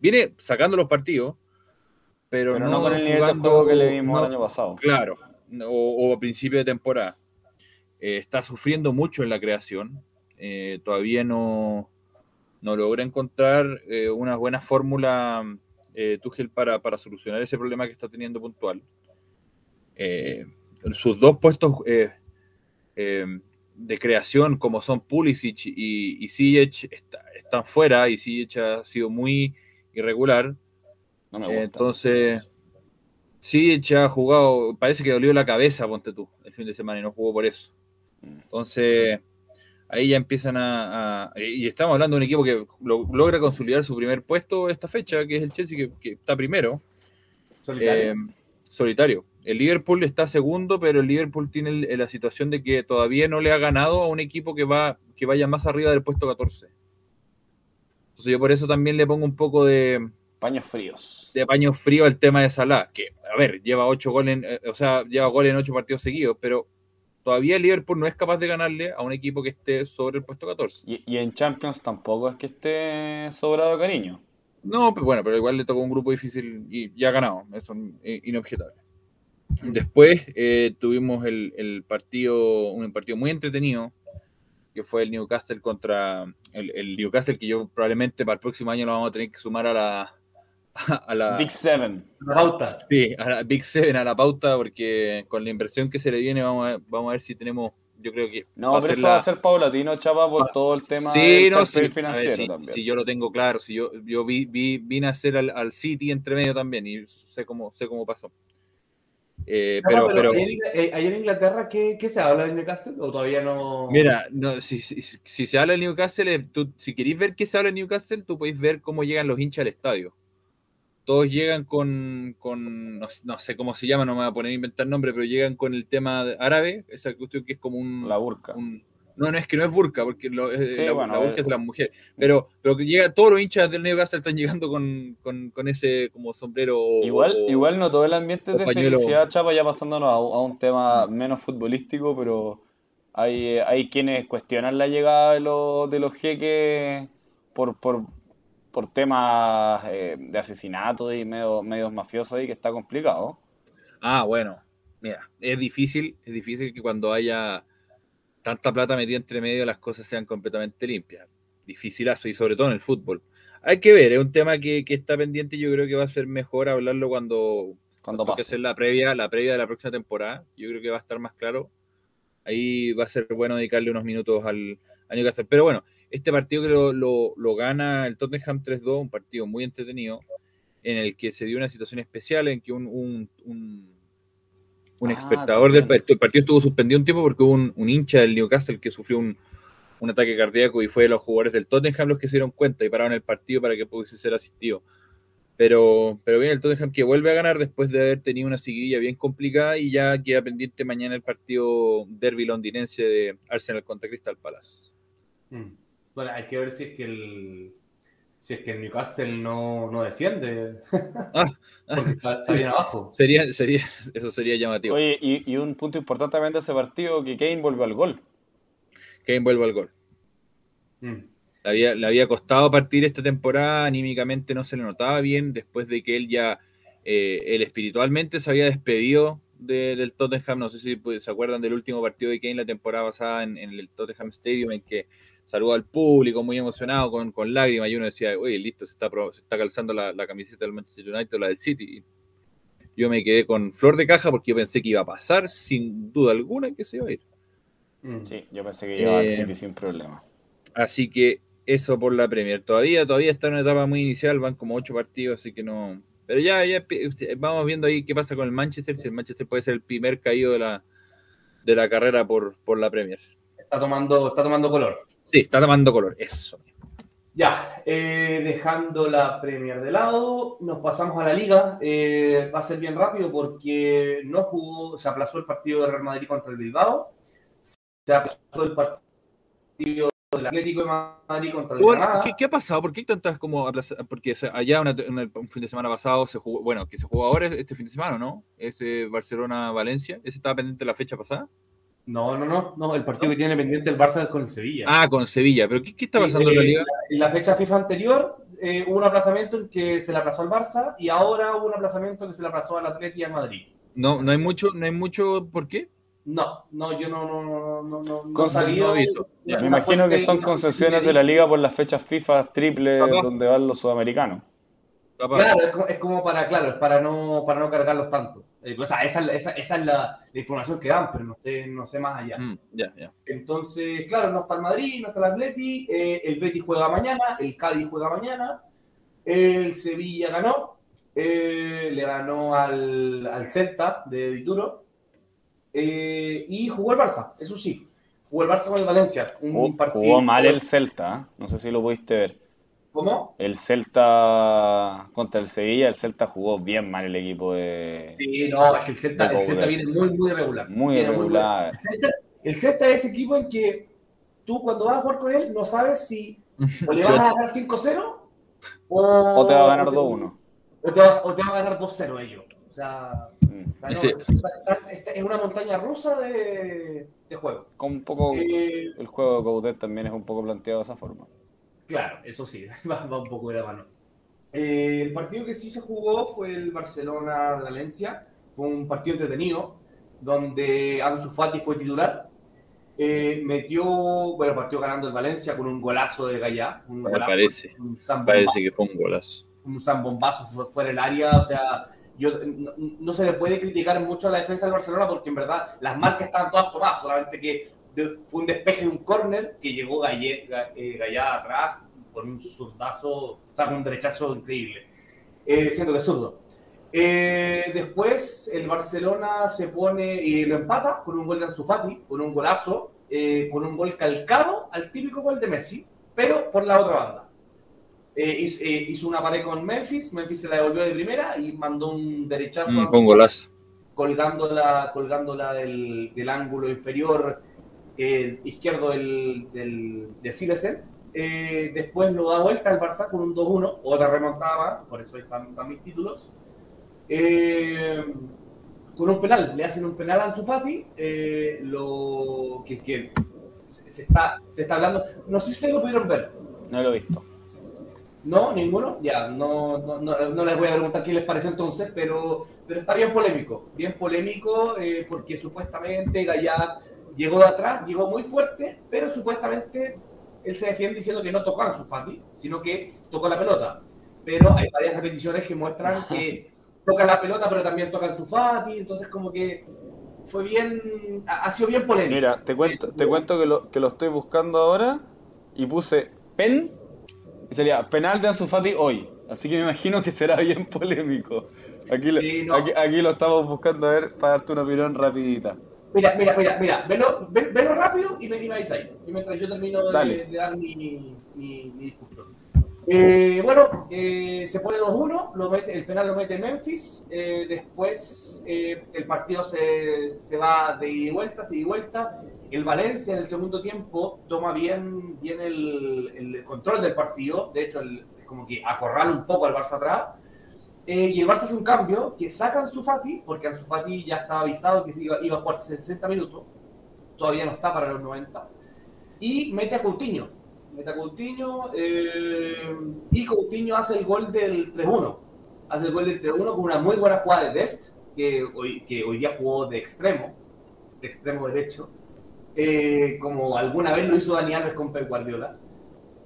viene sacando los partidos, pero, no, con el nivel de juego que le vimos el año pasado. Claro, o, a principio de temporada. Eh, está sufriendo mucho en la creación, eh, todavía no, no logra encontrar eh, una buena fórmula eh, Tuchel para, solucionar ese problema que está teniendo puntual. Eh, sus dos puestos eh, de creación, como son Pulisic y, y están fuera y Ziyech ha sido muy irregular. Entonces, Ziyech ha jugado, parece que dolió la cabeza, ponte tú, el fin de semana y no jugó por eso. Mm. Entonces ahí ya empiezan a, y estamos hablando de un equipo que logra consolidar su primer puesto esta fecha, que es el Chelsea, que, está primero. Solitario. Eh, solitario. El Liverpool está segundo, pero el Liverpool tiene la situación de que todavía no le ha ganado a un equipo que, va, que vaya más arriba del puesto 14. Entonces yo por eso también le pongo un poco de... Paños fríos. De paños fríos al tema de Salah, que, a ver, lleva ocho goles, eh, o sea, lleva goles en ocho partidos seguidos, pero todavía el Liverpool no es capaz de ganarle a un equipo que esté sobre el puesto 14. Y, en Champions tampoco es que esté sobrado cariño. No, pero bueno, pero igual le tocó un grupo difícil y ya ha ganado, eso es inobjetable. Después eh, tuvimos el, partido, un partido muy entretenido, que fue el Newcastle contra el, el Newcastle, que yo probablemente para el próximo año lo vamos a tener que sumar a la, a la Big Seven. La pauta. Sí, a la Big Seven, a la pauta, porque con la inversión que se le viene, vamos a ver, vamos a ver si tenemos. Yo creo que. No, pero eso va a ser paulatino, chapa, por ah, todo el tema sí, del no, financiero también. Sí, yo lo tengo claro. Si yo, yo vi, vi, vine a hacer al, al, City entre medio también y sé cómo, sé cómo pasó. Eh, pero, pero, eh, en Inglaterra, ¿qué, ¿qué, se habla de Newcastle? ¿O todavía no.? Mira, no, si, si, si se habla de Newcastle, eh, tú, si queréis ver qué se habla de Newcastle, tú podéis ver cómo llegan los hinchas al estadio todos llegan con, con no, sé cómo se llama, no me voy a poner a inventar nombre, pero llegan con el tema árabe, esa cuestión que es como un... La burka. no, no es que no es burka, porque la, burka es de las mujeres, pero, pero que llega, todos los hinchas del Newcastle están llegando con, con, ese como sombrero. Igual, igual no todo el ambiente de felicidad, Chapa, ya pasándonos a, un tema menos futbolístico, pero hay, hay quienes cuestionan la llegada de los, de los jeques por, por, por temas eh, de asesinato y medio, medios mafiosos y que está complicado. Ah, bueno, mira, es difícil, es difícil que cuando haya tanta plata metida entre medio las cosas sean completamente limpias. Dificilazo y sobre todo en el fútbol. Hay que ver, es un tema que, está pendiente y yo creo que va a ser mejor hablarlo cuando, cuando pase. hacer la previa, la previa de la próxima temporada. Yo creo que va a estar más claro. Ahí va a ser bueno dedicarle unos minutos al, al Newcastle. Pero bueno, este partido que lo, gana el Tottenham 3-2, un partido muy entretenido, en el que se dio una situación especial en que un, un, un, ah, espectador del partido, el partido estuvo suspendido un tiempo porque hubo un, hincha del Newcastle que sufrió un, ataque cardíaco y fue de los jugadores del Tottenham los que se dieron cuenta y pararon el partido para que pudiese ser asistido. Pero, pero bien, el Tottenham que vuelve a ganar después de haber tenido una seguidilla bien complicada y ya queda pendiente mañana el partido derby londinense de Arsenal contra Crystal Palace. Mm. Bueno, hay que ver si es que el, si es que el Newcastle no, no desciende. Ah, Porque está, bien abajo. Sería, sería, eso sería llamativo. Oye, y, y, un punto importante también de ese partido, que Kane vuelve al gol. Kane vuelve al gol. Mm. Le, había, le había costado partir esta temporada, anímicamente no se le notaba bien, después de que él ya, eh, él espiritualmente se había despedido del Tottenham, no sé si pues, se acuerdan del último partido de Kane la temporada pasada en, en el Tottenham Stadium, en que saludó al público muy emocionado, con, con lágrimas, y uno decía, oye, listo, se está, se está calzando la, la, camiseta del Manchester United o la del City. yo me quedé con flor de caja porque yo pensé que iba a pasar, sin duda alguna, que se iba a ir. Mm. Sí, yo pensé que iba al eh, City sin problema. Así que eso por la Premier. Todavía, todavía está en una etapa muy inicial, van como ocho partidos, así que no. Pero ya, ya vamos viendo ahí qué pasa con el Manchester, si el Manchester puede ser el primer caído de la, de la carrera por, por la Premier. Está tomando, está tomando color. Sí, está tomando color, eso. Ya, eh, dejando la Premier de lado, nos pasamos a la Liga. Eh, va a ser bien rápido porque no jugó, se aplazó el partido de Real Madrid contra el Bilbao, se aplazó el partido del Atlético de Madrid contra el Granada. ¿Qué, ¿Qué, ha pasado? ¿Por qué tantas como Porque allá un fin de semana pasado se jugó, bueno, que se jugó ahora este fin de semana, ¿no? Ese Barcelona-Valencia, ese estaba pendiente la fecha pasada. No, no, no, no, el partido que tiene pendiente el Barça es con el Sevilla. Ah, con Sevilla, pero ¿qué, está pasando en la liga? En la fecha FIFA anterior eh, hubo un aplazamiento en que se le aplazó al Barça y ahora hubo un aplazamiento que se le aplazó al Atlético y al Madrid. No, no hay mucho, no hay mucho, ¿por qué? No, no, yo no, no, no, no, no Me imagino que son concesiones de la liga por las fechas FIFA triple donde van los sudamericanos. Claro, es como, para, claro, es para no, para no cargarlos tanto. Eh, o sea, esa, esa, esa es la, la, información que dan, pero no sé, no sé más allá. Mm. Entonces, claro, no está el Madrid, no está el Atleti, eh, el Betis juega mañana, el Cádiz juega mañana, el Sevilla ganó, eh, le ganó al, al Celta de Dituro y jugó el Barça, eso sí, jugó el Barça con el Valencia. Un partido, jugó mal el Celta, no sé si lo pudiste ver. ¿Cómo? El Celta contra el Sevilla, el Celta jugó bien mal el equipo de. Sí, no, es que el Celta, el Celta viene muy, muy irregular. Muy irregular. el, Celta, es ese equipo en que tú cuando vas a jugar con él no sabes si o le vas a ganar 5-0 o, o, te va a ganar 2-1. O, te va, o te va a ganar 2-0 ellos. O sea, mm. es una montaña rusa de, de juego. Con un poco, eh, el juego de Coudet también es un poco planteado de esa forma. Claro, eso sí, va, un poco de la mano. Eh, el partido que sí se jugó fue el Barcelona-Valencia. Fue un partido entretenido, donde Ansu Fati fue titular. Eh, metió, bueno, partió ganando el Valencia con un golazo de Gallá. Un golazo, parece, parece que fue un golazo. Un zambombazo fuera del área, o sea, yo, no, se le puede criticar mucho a la defensa del Barcelona porque en verdad las marcas estaban todas tomadas, solamente que fue un despeje de un córner que llegó eh, Gallá atrás con un zurdazo, o sea, con un derechazo increíble. Eh, siento que es zurdo. Eh, después el Barcelona se pone y lo empata con un gol de Ansu Fati, con un golazo, eh, con un gol calcado al típico gol de Messi, pero por la otra banda. Hizo, una pared con Memphis, Memphis se la devolvió de primera y mandó un derechazo. Mm, con golazo. Colgándola, colgándola del, del ángulo inferior izquierdo del, del, de Silesen eh, después lo da vuelta el Barça con un 2-1, otra remontada por eso están, mis títulos. Eh, con un penal, le hacen un penal a Ansu Fati, eh, lo que, que se, está, se está hablando, no sé si ustedes lo pudieron ver. No lo he visto. ¿No? ¿Ninguno? Ya, no, no, no, les voy a preguntar qué les parece entonces, pero, pero está bien polémico, bien polémico porque supuestamente Gaya llegó de atrás, llegó muy fuerte, pero supuestamente él se defiende diciendo que no tocó a su Fati, sino que tocó la pelota. Pero hay varias repeticiones que muestran que toca la pelota, pero también toca a su Fati, entonces como que fue bien, ha sido bien polémico. Mira, te cuento, te cuento que lo, que lo estoy buscando ahora y puse pen y sería penal de Ansu Fati hoy. Así que me imagino que será bien polémico. Aquí, aquí, lo estamos buscando a ver para darte una opinión rapidita. Mira, mira, mira, mira, velo, velo rápido y me, y ahí. Y mientras yo termino de, de dar mi, mi, mi, discurso. Eh, bueno, eh, se pone 2-1, lo mete- el penal lo mete Memphis, eh, después eh, el partido se, se va de ida y vuelta, de ida y vuelta. El Valencia en el segundo tiempo toma bien, bien el, el control del partido, de hecho, el- como que acorrala un poco al Barça atrás. Eh, y el Barça hace un cambio que saca a Ansu Fati, porque Ansu Fati ya estaba avisado que iba, iba a jugar 60 minutos, todavía no está para los 90, y mete a Coutinho. Mete a Coutinho, eh, y Coutinho hace el gol del 3-1. Hace el gol del 3-1 con una muy buena jugada de Dest, que hoy, que hoy día jugó de extremo, de extremo derecho, eh, como alguna vez lo hizo Dani Alves con Pep Guardiola.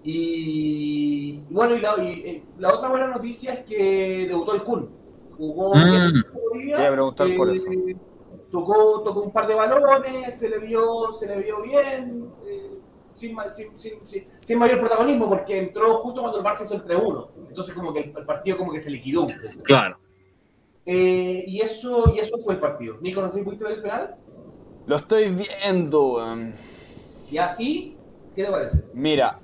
Y bueno, y la, y, eh, la otra buena noticia es que debutó el Kun. Jugó Mm. día, a preguntar por eso. Tocó, tocó un par de balones, se le vio, se le vio bien, eh, sin, sin, sin- sin- sin mayor protagonismo, porque entró justo cuando el Barça hizo el 3-1. Entonces como que el, el partido como que se liquidó. Claro. Eh, y, eso, y eso fue el partido. Nico, no sé si pudiste ver el penal. Lo estoy viendo, weón. Ya, y ¿qué te parece? Mira,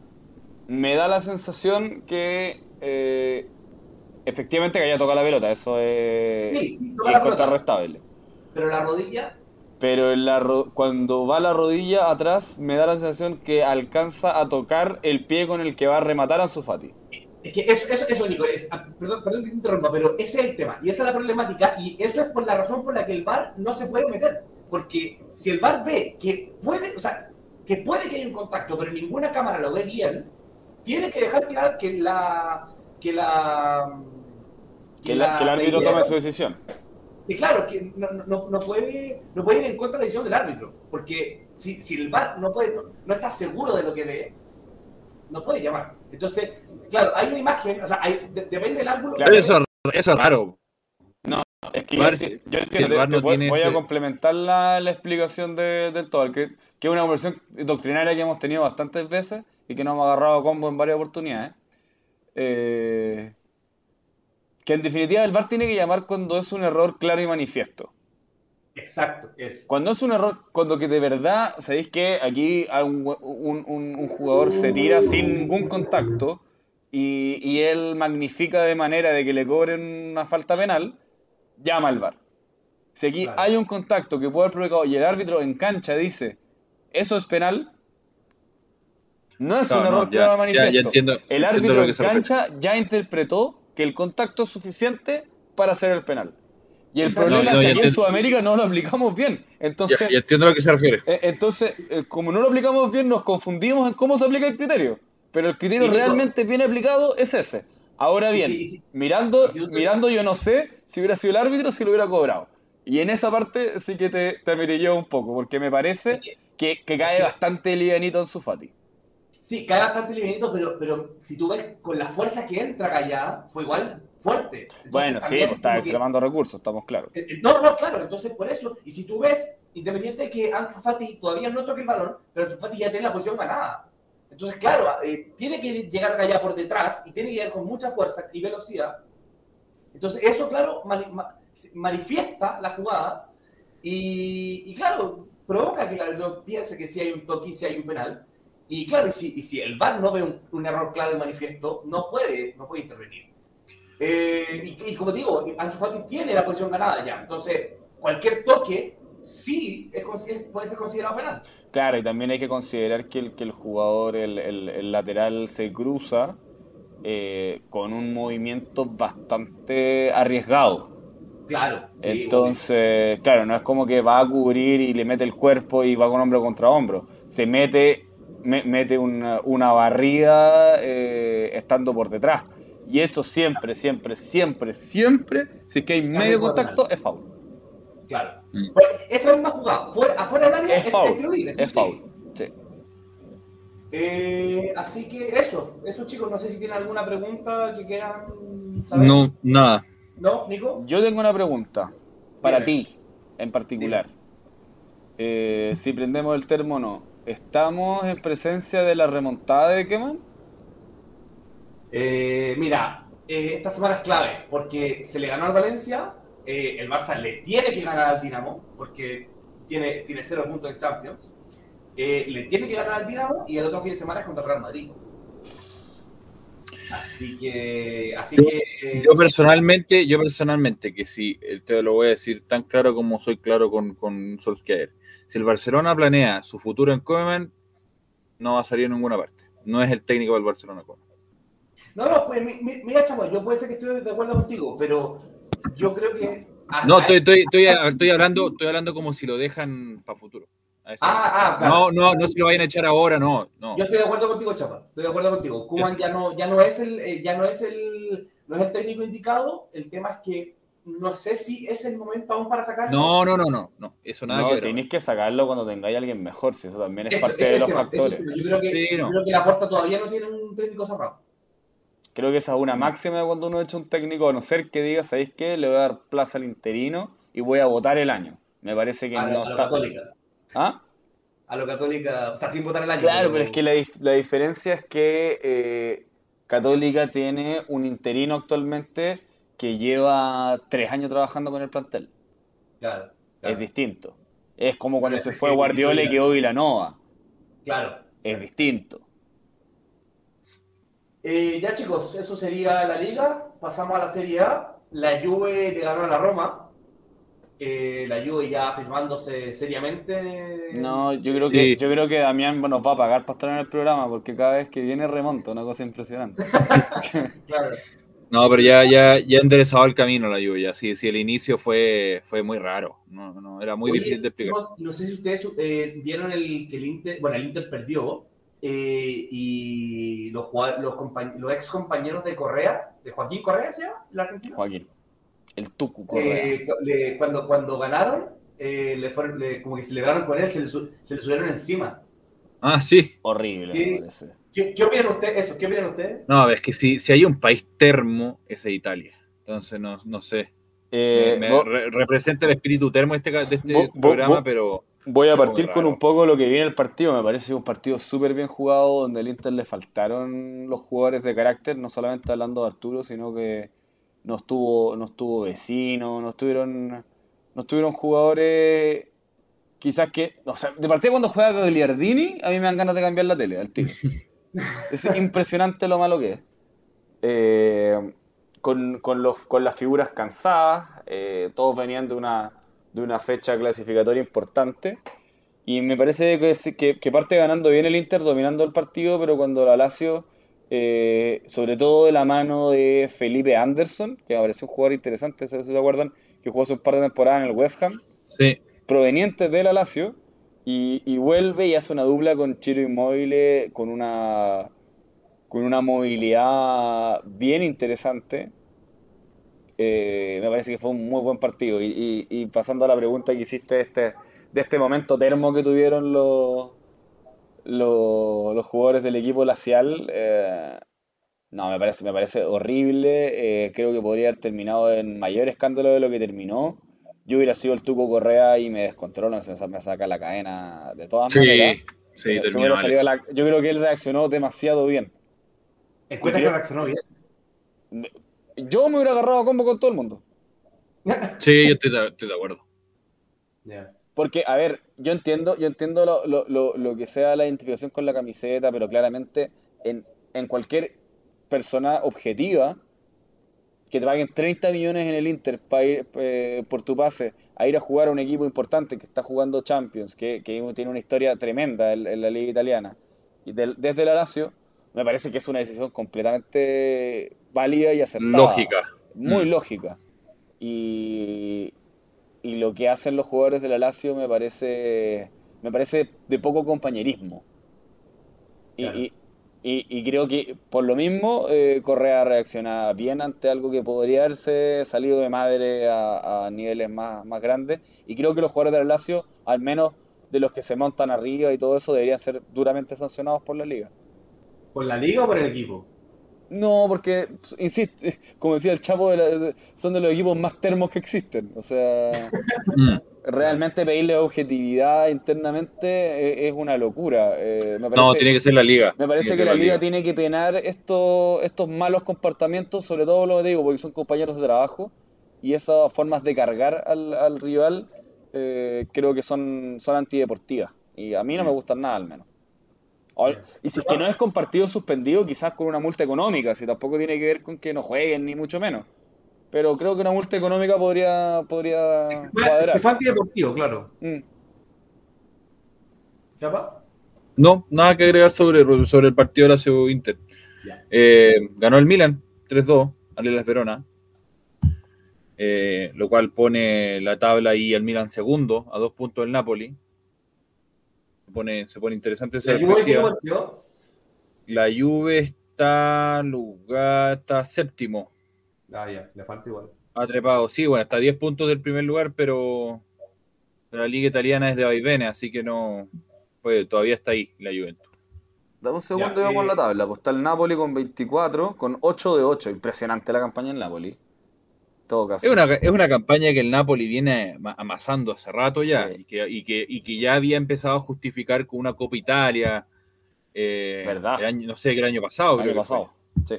me da la sensación que eh, efectivamente que haya tocado la pelota, eso es Sí, incontrarrestable. Pero la rodilla, Pero en la ro- cuando va la rodilla atrás, me da la sensación que alcanza a tocar el pie con el que va a rematar a su Fati. es que eso, eso, eso Nico, es- ah, perdón, perdón que te interrumpa, pero ese es el tema, y esa es la problemática, y eso es por la razón por la que el VAR no se puede meter. Porque si el VAR ve que puede, o sea, que puede que haya un contacto, pero ninguna cámara lo ve bien, tiene que dejar claro que la. que la. Que, la- que el árbitro idea- tome su decisión. que claro, que no, no, no puede, no puede ir en contra de la decisión del árbitro, porque si, si el VAR no, puede, no, no está seguro de lo que ve, no puede llamar. Entonces, claro, hay una imagen, o sea, hay- de- depende del ángulo. Claro. Eso, eso es raro. Es que VAR, yo, yo entiendo, VAR te- te no voy, a ese- complementar la, la explicación de- del todo, que, que es una conversión doctrinaria que hemos tenido bastantes veces y que nos hemos agarrado combo en varias oportunidades. Eh, que en definitiva el VAR tiene que llamar cuando es un error claro y manifiesto. Exacto, eso. Cuando es un error, cuando que de verdad, sabéis que aquí un, un- un- un jugador se tira sin ningún contacto y, y él magnifica de manera de que le cobren una falta penal, llama al VAR. Si aquí Claro. hay un contacto que puede haber provocado y el árbitro en cancha dice, eso es penal, no es un no, error ya- claro y ya- ya manifiesto. entiendo- el árbitro lo que en refiere. cancha ya interpretó que el contacto es suficiente para hacer el penal. Y el problema No, no, es que aquí en. Sudamérica no lo aplicamos bien. Entonces, Ya, ya entiendo a lo que se refiere. eh, Entonces, eh, como no lo aplicamos bien, nos confundimos en cómo se aplica el criterio. Pero el criterio realmente bien aplicado es ese. Ahora bien, mirando, mirando yo no sé si hubiera sido el árbitro si lo hubiera cobrado. Y en esa parte sí que te, te amirilló un poco, porque me parece que- que, que cae que- bastante livianito en su Fati. Sí, cae bastante livianito, pero, pero si tú ves con la fuerza que entra Gallá, fue igual fuerte. Entonces, Bueno, sí, pues está como que- extremando recursos, estamos claros. Eh, eh, No, no, claro, entonces por eso, y si tú ves, independiente de que Ansu Fati todavía no toque el balón, pero Ansu Fati ya tiene la posición ganada. Entonces, claro, eh, tiene que llegar allá por detrás y tiene que llegar con mucha fuerza y velocidad. Entonces, eso, claro, mani- ma- manifiesta la jugada y, y, claro, provoca que el piense que si hay un toque y si hay un penal. Y claro, y si, y si el VAR no ve un, un error claro y manifiesto, no puede, no puede intervenir. Eh, y, y como digo, Ansu Fati tiene la posición ganada ya. Entonces, cualquier toque sí es es- puede ser considerado penal. Claro, y también hay que considerar que el, que el jugador, el, el- el lateral, se cruza eh, con un movimiento bastante arriesgado. Claro. sí, Entonces, claro, no es como que va a cubrir y le mete el cuerpo y va con hombro contra hombro. Se mete, me- mete una, una barrida eh, estando por detrás. Y eso siempre, siempre, siempre, siempre, si es que hay medio contacto, es foul. Claro. Mm. Pues, esa misma jugada, fuera, afuera del área, Es foul. es Es excluir. foul. Sí. Eh, así que eso, eso chicos, no sé si tienen alguna pregunta que quieran saber. No, nada. ¿No, Nico? Yo tengo una pregunta para Dime. ti en particular. Eh, si prendemos el termo o no, ¿estamos en presencia de la remontada de Keman? Eh, mira, eh, esta semana es clave porque se le ganó al Valencia, eh, el Barça le tiene que ganar al Dinamo porque tiene, tiene cero puntos en Champions, eh, le tiene que ganar al Dinamo y el otro fin de semana es contra el Real Madrid. Así que, así Yo- que eh, Yo personalmente, yo personalmente, que si, eh, te lo voy a decir tan claro como soy claro con, con Solskjaer, si el Barcelona planea su futuro en Koeman, no va a salir en ninguna parte. No es el técnico del Barcelona. Koeman. No, no, pues mi- mi- mira, chamo, yo puede ser que estoy de acuerdo contigo, pero yo creo que. No, estoy, estoy, estoy, estoy hablando, estoy hablando como si lo dejan para futuro. Ah, ah, claro. No, no, no se lo vayan a echar ahora, no, no. Yo estoy de acuerdo contigo, Chapa. Estoy de acuerdo contigo. Kuman ya no, ya no es el, eh, ya no es el, no es el técnico indicado. El tema es que no sé si es el momento aún para sacarlo. No, no, no, no, no, eso nada No, que ver. tenéis que sacarlo cuando tengáis a alguien mejor, si eso también es Eso- parte de los tema, factores. Yo creo que, Sí, no. yo creo que la puerta todavía no tiene un técnico cerrado. Creo que esa es una máxima de cuando uno echa un técnico, a no ser que diga, ¿sabéis qué? Le voy a dar plaza al interino y voy a votar el año. Me parece que A, lo- no a lo está. católica. ¿Ah? A lo católica, o sea, sin votar el año. Claro, pero es que la, la diferencia es que eh, Católica tiene un interino actualmente que lleva tres años trabajando con el plantel. Claro, Es distinto. Es como cuando se fue que- Guardiola y quedó Vilanova. claro. Es distinto. Eh, ya chicos, eso sería la liga. Pasamos a la Serie A. La Juve le ganó a la Roma. Eh, la Juve ya firmándose seriamente. No, yo creo Sí. que yo creo que Damián nos va a pagar para estar en el programa porque cada vez que viene remonta, una cosa impresionante. Claro. No, pero ya, ya, ya ha enderezado el camino la lluvia. Sí, sí, el inicio fue, fue muy raro. No, no, era muy Oye, difícil de explicar. No, sé si ustedes eh, vieron el, que el Inter, bueno, el Inter perdió eh, y los, los, los ex compañeros de Correa, de Joaquín Correa, ¿se llama? ¿El argentino? Joaquín. El Tucu Correa. Eh, le- cuando, cuando ganaron, eh, le fueron, le- como que celebraron con él, se le, se le subieron encima. Ah, sí. Horrible, ¿Qué? me parece. ¿Qué, qué opinan ustedes? Eso, ¿qué opinan ustedes? No, es que si, si hay un país termo, ese es Italia. Entonces, no, no sé. Eh, Me- vo- re- representa el espíritu termo de este, de este programa, pero Voy a partir con un poco lo que viene el partido. Me parece un partido súper bien jugado, donde al Inter le faltaron los jugadores de carácter, no solamente hablando de Arturo, sino que no estuvo, no estuvo vecino, no estuvieron, no estuvieron jugadores quizás que, o sea, de partida cuando juega Gagliardini, a mí me dan ganas de cambiar la tele al tiro. Es impresionante lo malo que es. Eh, con, con los, con las figuras cansadas, eh, todos venían de una, de una fecha clasificatoria importante. Y me parece que, que, que parte ganando bien el Inter, dominando el partido, pero cuando la Lazio, eh, sobre todo de la mano de Felipe Anderson, que me pareció un jugador interesante, si se acuerdan, que jugó hace un par de temporadas en el West Ham, sí. proveniente de la Lazio, y, y vuelve y hace una dupla con Chiro Inmóvil con una, con una movilidad bien interesante. Eh, me parece que fue un muy buen partido. Y, y- y pasando a la pregunta que hiciste de este, de este momento termo que tuvieron los, los, los jugadores del equipo lacial, eh, no, me parece, me parece horrible. eh, creo que podría haber terminado en mayor escándalo de lo que terminó. Yo hubiera sido el Tuco Correa y me descontrola, se me saca la cadena de todas maneras. Sí, sí, Eh, salido la- Yo creo que él reaccionó demasiado bien. Encuentra Y que reaccionó bien. Yo me hubiera agarrado a combo con todo el mundo. Sí, yo estoy de, estoy de acuerdo. Ya. Porque, a ver, yo entiendo, yo entiendo lo, lo- lo- lo que sea la identificación con la camiseta, pero claramente en, en cualquier persona objetiva que te paguen 30 millones en el Inter para ir, eh, por tu pase a ir a jugar a un equipo importante que está jugando Champions, que, que tiene una historia tremenda en, en la liga italiana, y del- desde la Lazio, me parece que es una decisión completamente válida y acertada. Lógica. Muy Mm. lógica. Y, y lo que hacen los jugadores de la Lazio me parece, me parece de poco compañerismo. Claro. y- y- y creo que por lo mismo eh, Correa reacciona bien ante algo que podría haberse salido de madre a, niveles más, más grandes. Y creo que los jugadores de la Lazio, al menos de los que se montan arriba y todo eso, deberían ser duramente sancionados por la liga. ¿Por la liga o por el equipo? No, porque, insisto, como decía el Chapo, de la- de- son de los equipos más termos que existen. O sea, Mm. realmente pedirle objetividad internamente eh, es una locura. Eh, me No, parece, tiene que ser la liga. me parece Tiene que la liga tiene que penar estos, estos malos comportamientos, sobre todo lo que digo, porque son compañeros de trabajo, y esas formas de cargar al, al rival eh, creo que son, son antideportivas. Y a mí no me Mm. gustan nada, al menos. Y si es que no es con partido suspendido, quizás con una multa económica, si tampoco tiene que ver con que no jueguen, ni mucho menos. Pero creo que una multa económica podría, podría cuadrar. Es deportivo, claro. Mm. ¿Chapa? No, nada que agregar sobre, sobre el partido de la Inter. Eh, ganó el Milan 3-2 al Las Verona. Eh, lo cual pone la tabla ahí al Milan segundo, a dos puntos del Napoli. Se pone, se pone interesante esa ¿La Juve, la Juve está lugar, está séptimo. Ah, ya, le falta igual. Ha trepado, sí, bueno, está a 10 puntos del primer lugar, pero la liga italiana es de vaivenes, así que no, pues todavía está ahí la Juventus. Dame un segundo y vamos a la eh, tabla. Pues está el Napoli con 24, con 8 de 8. Impresionante la campaña en Napoli. Todo caso. Es una, es una campaña que el Napoli viene amasando hace rato ya y, que, y, que, y, que, ya había empezado a justificar con una Copa Italia. Eh, ¿Verdad? no sé, el año pasado. El año pasado, sí.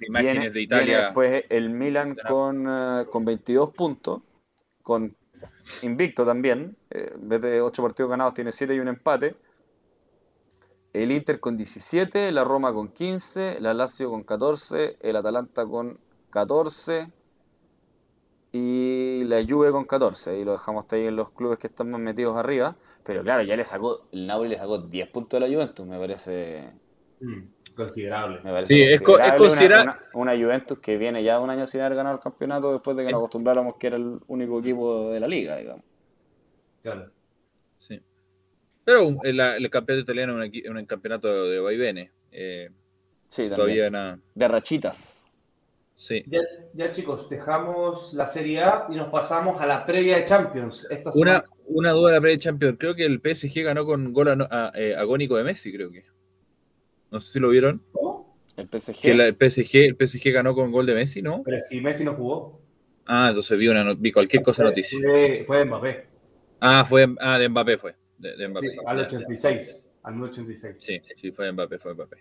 imágenes de Italia. después el Milan con, uh, con 22 puntos, con invicto también. Eh, en vez de 8 partidos ganados, tiene 7 y un empate el Inter con 17, la Roma con 15, la Lazio con 14, el Atalanta con 14 y la Juve con 14. Y lo dejamos ahí en los clubes que están más metidos arriba. Pero claro, ya le sacó, el Napoli le sacó 10 puntos de la Juventus, me parece... Mm, considerable. Me parece sí, es, considerable una, Juventus que viene ya un año sin haber ganado el campeonato después de que nos acostumbráramos que era el único equipo de la liga, digamos. Claro. Pero el, el campeonato italiano es un, campeonato de vaivenes. Eh, sí, todavía nada. De rachitas. Sí. Ya, chicos, dejamos la Serie A y nos pasamos a la previa de Champions. una, una duda de la previa de Champions. Creo que el PSG ganó con gol eh, agónico de Messi, creo que. No sé si lo vieron. ¿Cómo? El PSG. Que el, PSG, el PSG ganó con gol de Messi, ¿no? Pero si Messi no jugó. Ah, entonces vi, una, vi cualquier cosa noticia. Fue, fue de Mbappé. Ah, fue, ah, de Mbappé fue de, Mbappé. Sí, al 86. Al 86. Sí, sí, fue Mbappé, fue Mbappé.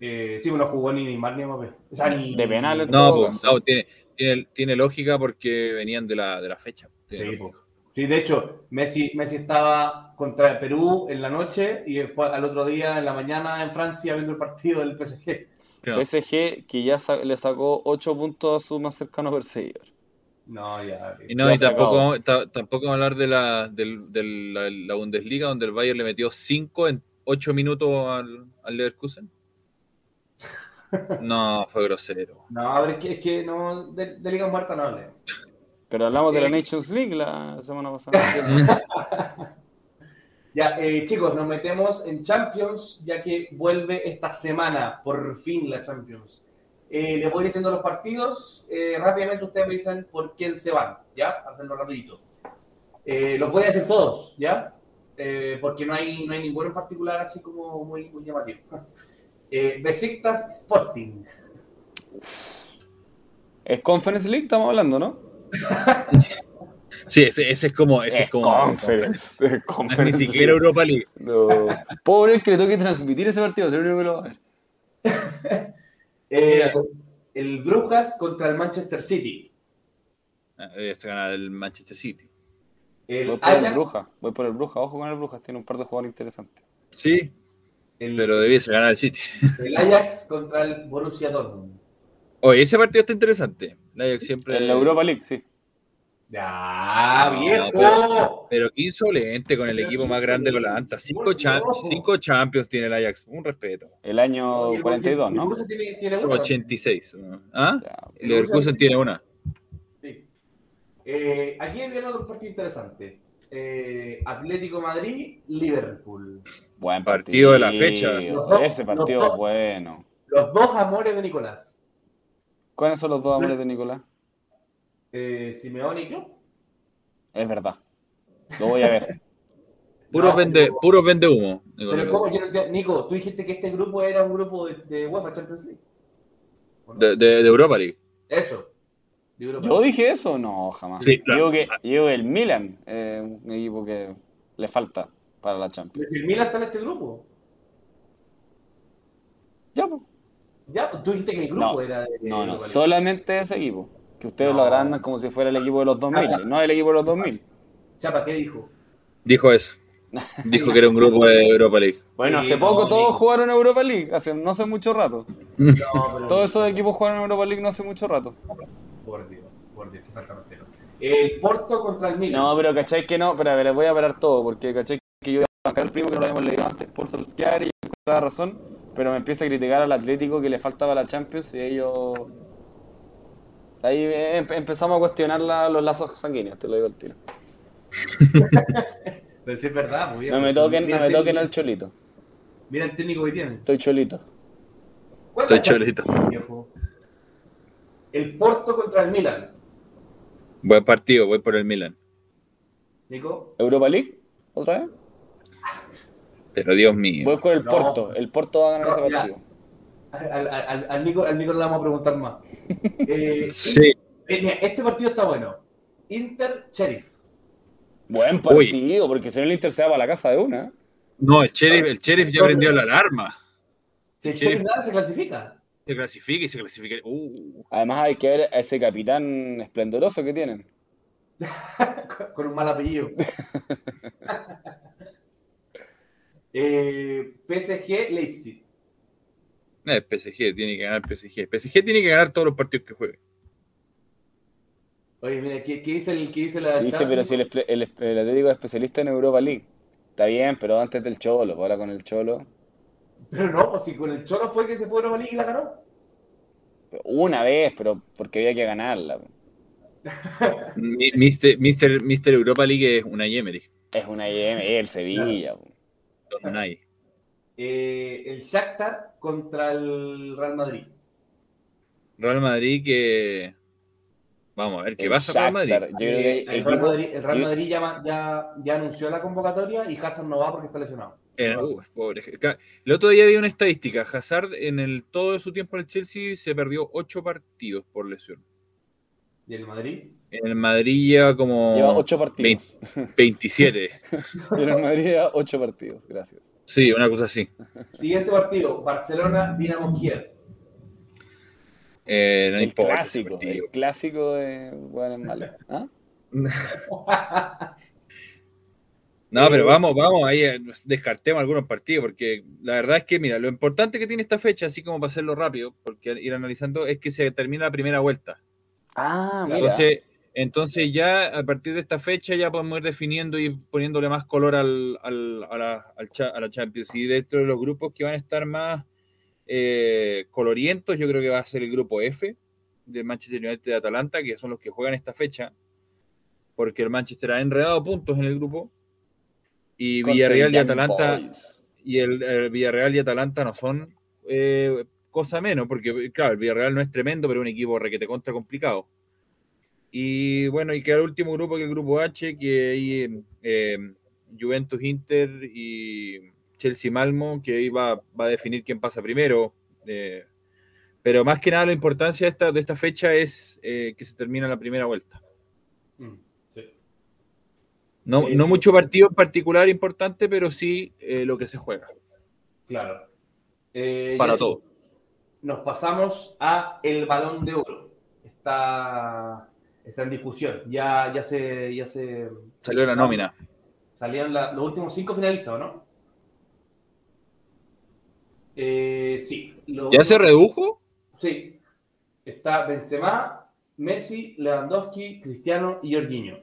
Eh, sí, no jugó ni Neymar ni Mbappé. O sea, ni, de penales. No, pues, no tiene, tiene, tiene, lógica porque venían de la, de la fecha. Sí, pues. sí, de hecho, Messi, Messi estaba contra Perú en la noche y después al otro día en la mañana en Francia viendo el partido del PSG. PSG que ya le sacó 8 puntos a su más cercano perseguidor. No, ya. Y no, y tampoco, tampoco vamos a hablar de la, de, la, Bundesliga, donde el Bayern le metió 5 en 8 minutos al, al Leverkusen. No, fue grosero. No, pero es que, es que no, de, de Liga Muerta no hablé. Pero hablamos de la eh, Nations League la semana pasada. ya, eh, chicos, nos metemos en Champions, ya que vuelve esta semana, por fin la Champions. Eh, les voy diciendo los partidos. Eh, rápidamente ustedes me dicen por quién se van, ¿ya? Hacerlo rapidito. Eh, los voy a decir todos, ¿ya? porque no hay, no hay ninguno en particular así como muy, muy llamativo. Besiktas Sporting. Es Conference League, estamos hablando, ¿no? Sí, ese, es como. Ese es, como conference, ni siquiera Europa League. Pobre que le toque transmitir ese partido, es el único que lo va a ver. Eh, el Brujas contra el Manchester City. Ah, este gana el Manchester City. voy por el Bruja, voy por el Bruja, ojo con el Brujas, tiene un par de jugadores interesantes. Sí, pero debiese ganar el City. El Ajax contra el Borussia Dortmund. Oye, ese partido está interesante. El Ajax siempre. En la Europa League, sí. ¡Ya, viejo! pero, qué insolente con el equipo más grande de la Cinco, cinco Champions tiene el Ajax. Un respeto. El año 42, ¿no? Tiene, tiene 86. ¿Ah? El Leverkusen tiene una. Sí. Eh, aquí viene otro partido interesante. Eh, Atlético Madrid, Liverpool. Buen partido, de la fecha. Ese partido es bueno. Los dos amores de Nicolás. ¿Cuáles son los dos amores de Nicolás? eh, Simeone y Club. Es verdad. Lo voy a ver. Puro, vende, puro vende humo. pero ¿cómo? Yo no Nico, tú dijiste que este grupo era un grupo de, de UEFA Champions League. De, de, Europa League. Eso. Yo dije eso, no, jamás. Sí, Digo que yo el Milan, eh, un equipo que le falta para la Champions. ¿El Milan está en este grupo? Ya, pues. Ya, pues tú dijiste que el grupo era de. No, no, solamente ese equipo. Que ustedes lo agrandan como si fuera el equipo de los 2000, no el equipo de los 2000. Chapa, ¿qué dijo? Dijo eso. Dijo que era un grupo de Europa League. Bueno, Sí, hace poco no, todos jugaron Europa League, hace no hace mucho rato. No, pero- Todos esos equipos jugaron Europa League no hace mucho rato. Por Dios, por Dios, qué falta respeto. El Porto contra el Milan. No, pero cachai que no, pero a ver, les voy a parar todo, porque cachai que yo iba a bancar al primo que no lo habíamos leído antes por Solskjaer y encontraba razón, pero me empieza a criticar al Atlético que le faltaba la Champions y ellos... Ahí eh, empe- empezamos a cuestionar la- los lazos sanguíneos, te lo digo al tiro. Pero si es verdad, muy bien. No me toquen, no me el toquen al cholito. Mira el técnico que tiene. Estoy cholito. ¿Cuántas Estoy cholito. El Porto contra el Milan. Buen partido, voy por el Milan. Nico. ¿Europa League? ¿Otra vez? Pero Dios mío. Voy con el No. Porto. El Porto va a ganar No, ese partido. Al, al- al- Nico, al Nico le vamos a preguntar más. Eh, Sí. eh, mira, este partido está bueno. Inter Sheriff. Buen partido, porque si no el Inter se va para la casa de una. No, el sheriff, el sheriff ya prendió la alarma. Si el. Sheriff gana, se clasifica. Se clasifica y se clasifica. Uh, Además hay que ver a ese capitán esplendoroso que tienen. con- un mal apellido. eh, PSG Leipzig. no, el PSG, tiene que ganar PSG. PSG tiene que ganar todos los partidos que juegue. Oye, mira, ¿qué, qué dice el qué dice la Dice, pero si el, el, el Atlético es especialista en Europa League. Está bien, pero antes del Cholo, pues ahora con el Cholo. Pero no, pues si con el Cholo fue que se fue a Europa League y la ganó. Una vez, pero porque había que ganarla. pues. Mi- Mister, Mister, Mister Europa League es una Yemery. Es una IM, es el Sevilla. Don Unai. Eh, el Shakhtar contra el Real Madrid. Real Madrid que. Vamos a ver qué El pasa Real Madrid. Yo creo que Eh, el equipo- Real Madrid, el Real Madrid ya, ya, ya anunció la convocatoria y Hazard no va porque está lesionado. Eh, uh, pobre. El otro día vi una estadística. Hazard en el todo su tiempo en el Chelsea se perdió ocho partidos por lesión. ¿Y el Madrid? En el Madrid lleva como Lleva ocho partidos. 27. Y el Madrid lleva ocho partidos, gracias. Sí, una cosa así. Siguiente partido, Barcelona, Dinamo Kiev. Eh, no el importa clásico, el clásico de malo. ¿Ah? No, pero vamos, vamos, ahí eh, descartemos algunos partidos, porque la verdad es que, mira, lo importante que tiene esta fecha, así como para hacerlo rápido, porque ir analizando, es que se termina la primera vuelta. Ah, mira. Entonces, entonces ya a partir de esta fecha ya podemos ir definiendo y poniéndole más color al, al- a, la, al cha- a la Champions. Y dentro de los grupos que van a estar más eh, colorientos, yo creo que va a ser el grupo F de Manchester United de Atalanta, que son los que juegan esta fecha, porque el Manchester ha enredado puntos en el grupo. Y Villarreal y Atalanta Boys. y el, el Villarreal y Atalanta no son eh, cosa menos, porque claro, el Villarreal no es tremendo, pero es un equipo requete contra complicado. Y bueno, y queda el último grupo, que es el grupo H, que hay eh, Juventus Inter y Chelsea Malmo, que ahí va, va a definir quién pasa primero. eh, pero más que nada la importancia de esta, de esta fecha es eh, que se termina la primera vuelta. No, Eh, no mucho partido en particular importante, pero sí eh, lo que se juega. Claro. Eh, Para todo. Nos pasamos a el balón de oro. Está, está en discusión. Ya, ya se. Ya se Salió la nómina. Salían la- los últimos cinco finalistas, ¿o no? Eh, sí. ¿Ya se redujo? Sí. Está Benzema, Messi, Lewandowski, Cristiano y Jorginho.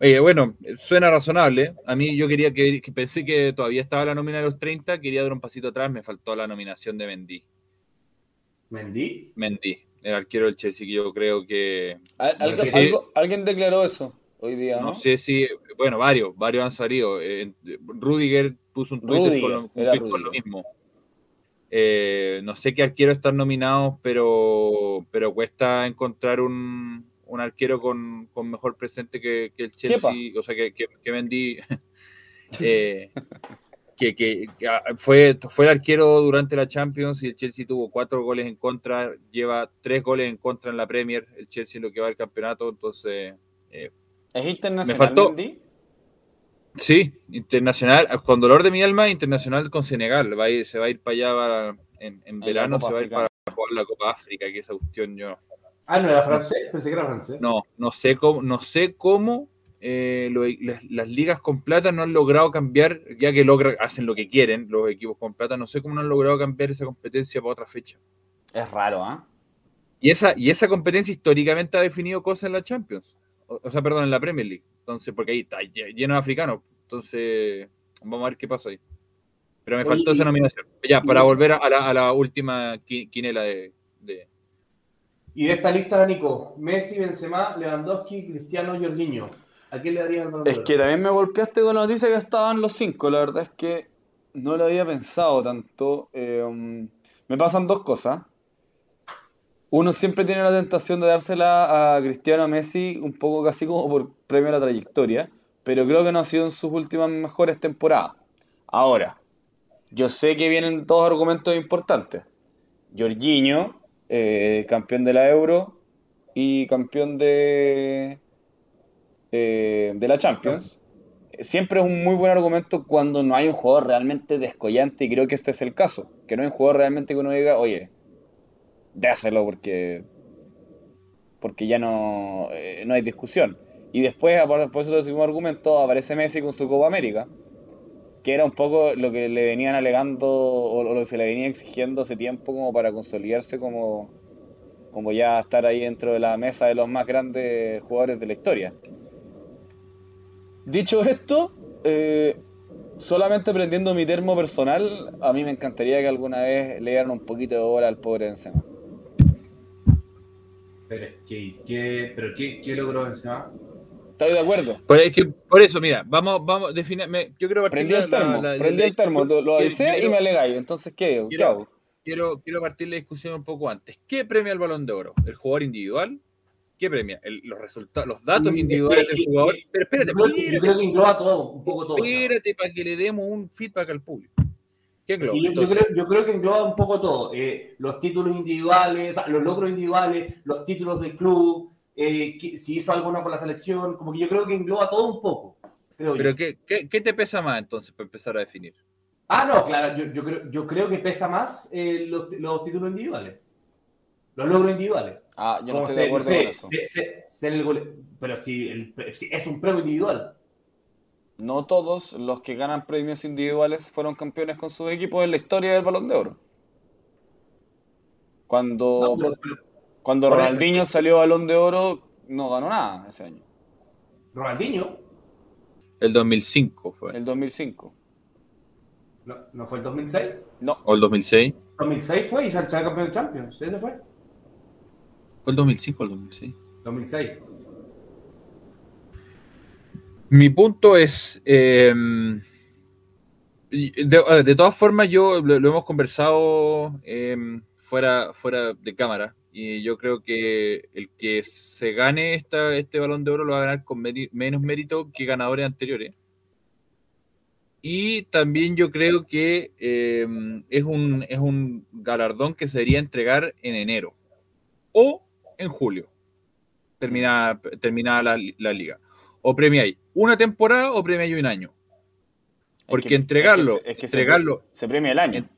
Oye, bueno, suena razonable. A mí yo quería que, que pensé que todavía estaba la nómina de los 30, quería dar un pasito atrás, me faltó la nominación de Mendy. Mendy. Mendy, el arquero del Chelsea, que yo creo que. Al- No algo- sé si- algo- alguien declaró eso hoy día, ¿no? No sé si. Bueno, varios, varios han salido. Eh, Rudiger puso un Twitter Rudiger, con, lo, tweet con lo mismo. Eh, no sé qué arquero están nominados, pero, pero cuesta encontrar un, un arquero con, con mejor presente que, que el Chelsea, o sea, que, que, que Mendy. eh, que, que- que, ah, fue, fue el arquero durante la Champions y el Chelsea tuvo cuatro goles en contra, lleva tres goles en contra en la Premier, el Chelsea en lo que va del campeonato, entonces eh, ¿Es internacional Me faltó- Mendy? Sí, internacional, con dolor de mi alma, internacional con Senegal. Va a ir- se va a ir para allá para- en, en la verano, se va a ir para jugar la Copa África, que esa cuestión yo Ah, no era francés. Pensé que era francés. no, no sé cómo, no sé cómo eh, las, ligas con plata no han logrado cambiar, ya que logra, hacen lo que quieren los equipos con plata, no sé cómo no han logrado cambiar esa competencia para otra fecha. Es raro, ¿ah? Y esa, y esa competencia históricamente ha definido cosas en la Champions. O, sea, perdón, en la Premier League. Entonces, porque ahí está lleno de africanos. Entonces, vamos a ver qué pasa ahí. Pero me faltó esa nominación. Ya, para volver a la, última quinela de, Y de esta lista, Nico, Messi, Benzema, Lewandowski, Cristiano, Jorginho. ¿A quién le darías el Es que también me golpeaste con la noticia que estaban los cinco. La verdad es que no lo había pensado tanto. Eh, um, me pasan dos cosas. Uno siempre tiene la tentación de dársela a Cristiano Messi un poco casi como por premio a la trayectoria, pero creo que no ha sido en sus últimas mejores temporadas. Ahora, yo sé que vienen dos argumentos importantes. Jorginho, eh, campeón de la Euro y campeón de, eh, de la Champions. Siempre es un muy buen argumento cuando no hay un jugador realmente descollante y creo que este es el caso. Que no hay un jugador realmente que uno diga, oye, dáselo porque porque ya no, eh, no hay discusión. Y después, por eso del segundo argumento, aparece Messi con su Copa América, que era un poco lo que le venían alegando o, lo que se le venía exigiendo hace tiempo como para consolidarse como, como ya estar ahí dentro de la mesa de los más grandes jugadores de la historia. Dicho esto, eh, solamente prendiendo mi termo personal, a mí me encantaría que alguna vez le dieran un poquito de hora al pobre Benzema. Pero, ¿qué, pero ¿qué, qué logró Benzema? Estoy de acuerdo. Por, eso, mira, vamos, vamos, definirme. Yo creo Prendí el termo, prendí el termo, lo, lo avisé y me alegáis. Entonces, ¿qué, quiero, hago? Quiero, quiero partir la discusión un poco antes. ¿Qué premia el balón de oro? ¿El jugador individual? ¿Qué premia? los resultados, los datos individuales del jugador. Pero espérate, yo, yo creo que engloba todo, un poco todo. Espérate para que le demos un feedback al público yo, creo, que engloba un poco todo. Eh, los títulos individuales, los logros individuales, los títulos del club, eh, si hizo alguno con la selección, como que yo creo que engloba todo un poco. Pero ¿qué, qué, te pesa más entonces para empezar a definir? Ah, no, claro, yo, creo, yo creo que pesa más eh, los, los, títulos individuales. Los logros individuales. Ah, yo no estoy de acuerdo con eso. pero si, si es un premio individual no todos los que ganan premios individuales fueron campeones con sus equipos en la historia del Balón de Oro. Cuando, cuando Ronaldinho salió Balón de Oro, no ganó nada ese año. ¿Ronaldinho? El 2005 fue. El 2005. ¿No, ¿no fue el 2006? No. ¿O el 2006? 2006 fue y salió campeón de Champions. ¿Ese fue? ¿Fue el 2005 o el 2006? 2006. Mi punto es, eh, de, todas formas, yo lo, hemos conversado eh, fuera, fuera de cámara y yo creo que el que se gane esta, este balón de oro lo va a ganar con menos mérito que ganadores anteriores. Y también yo creo que eh, es, un, es un galardón que se debería entregar en enero o en julio, terminada, terminada la, liga. O premiáis una temporada o premia un año. Porque entregarlo, es que, entregarlo. Se, premia el año.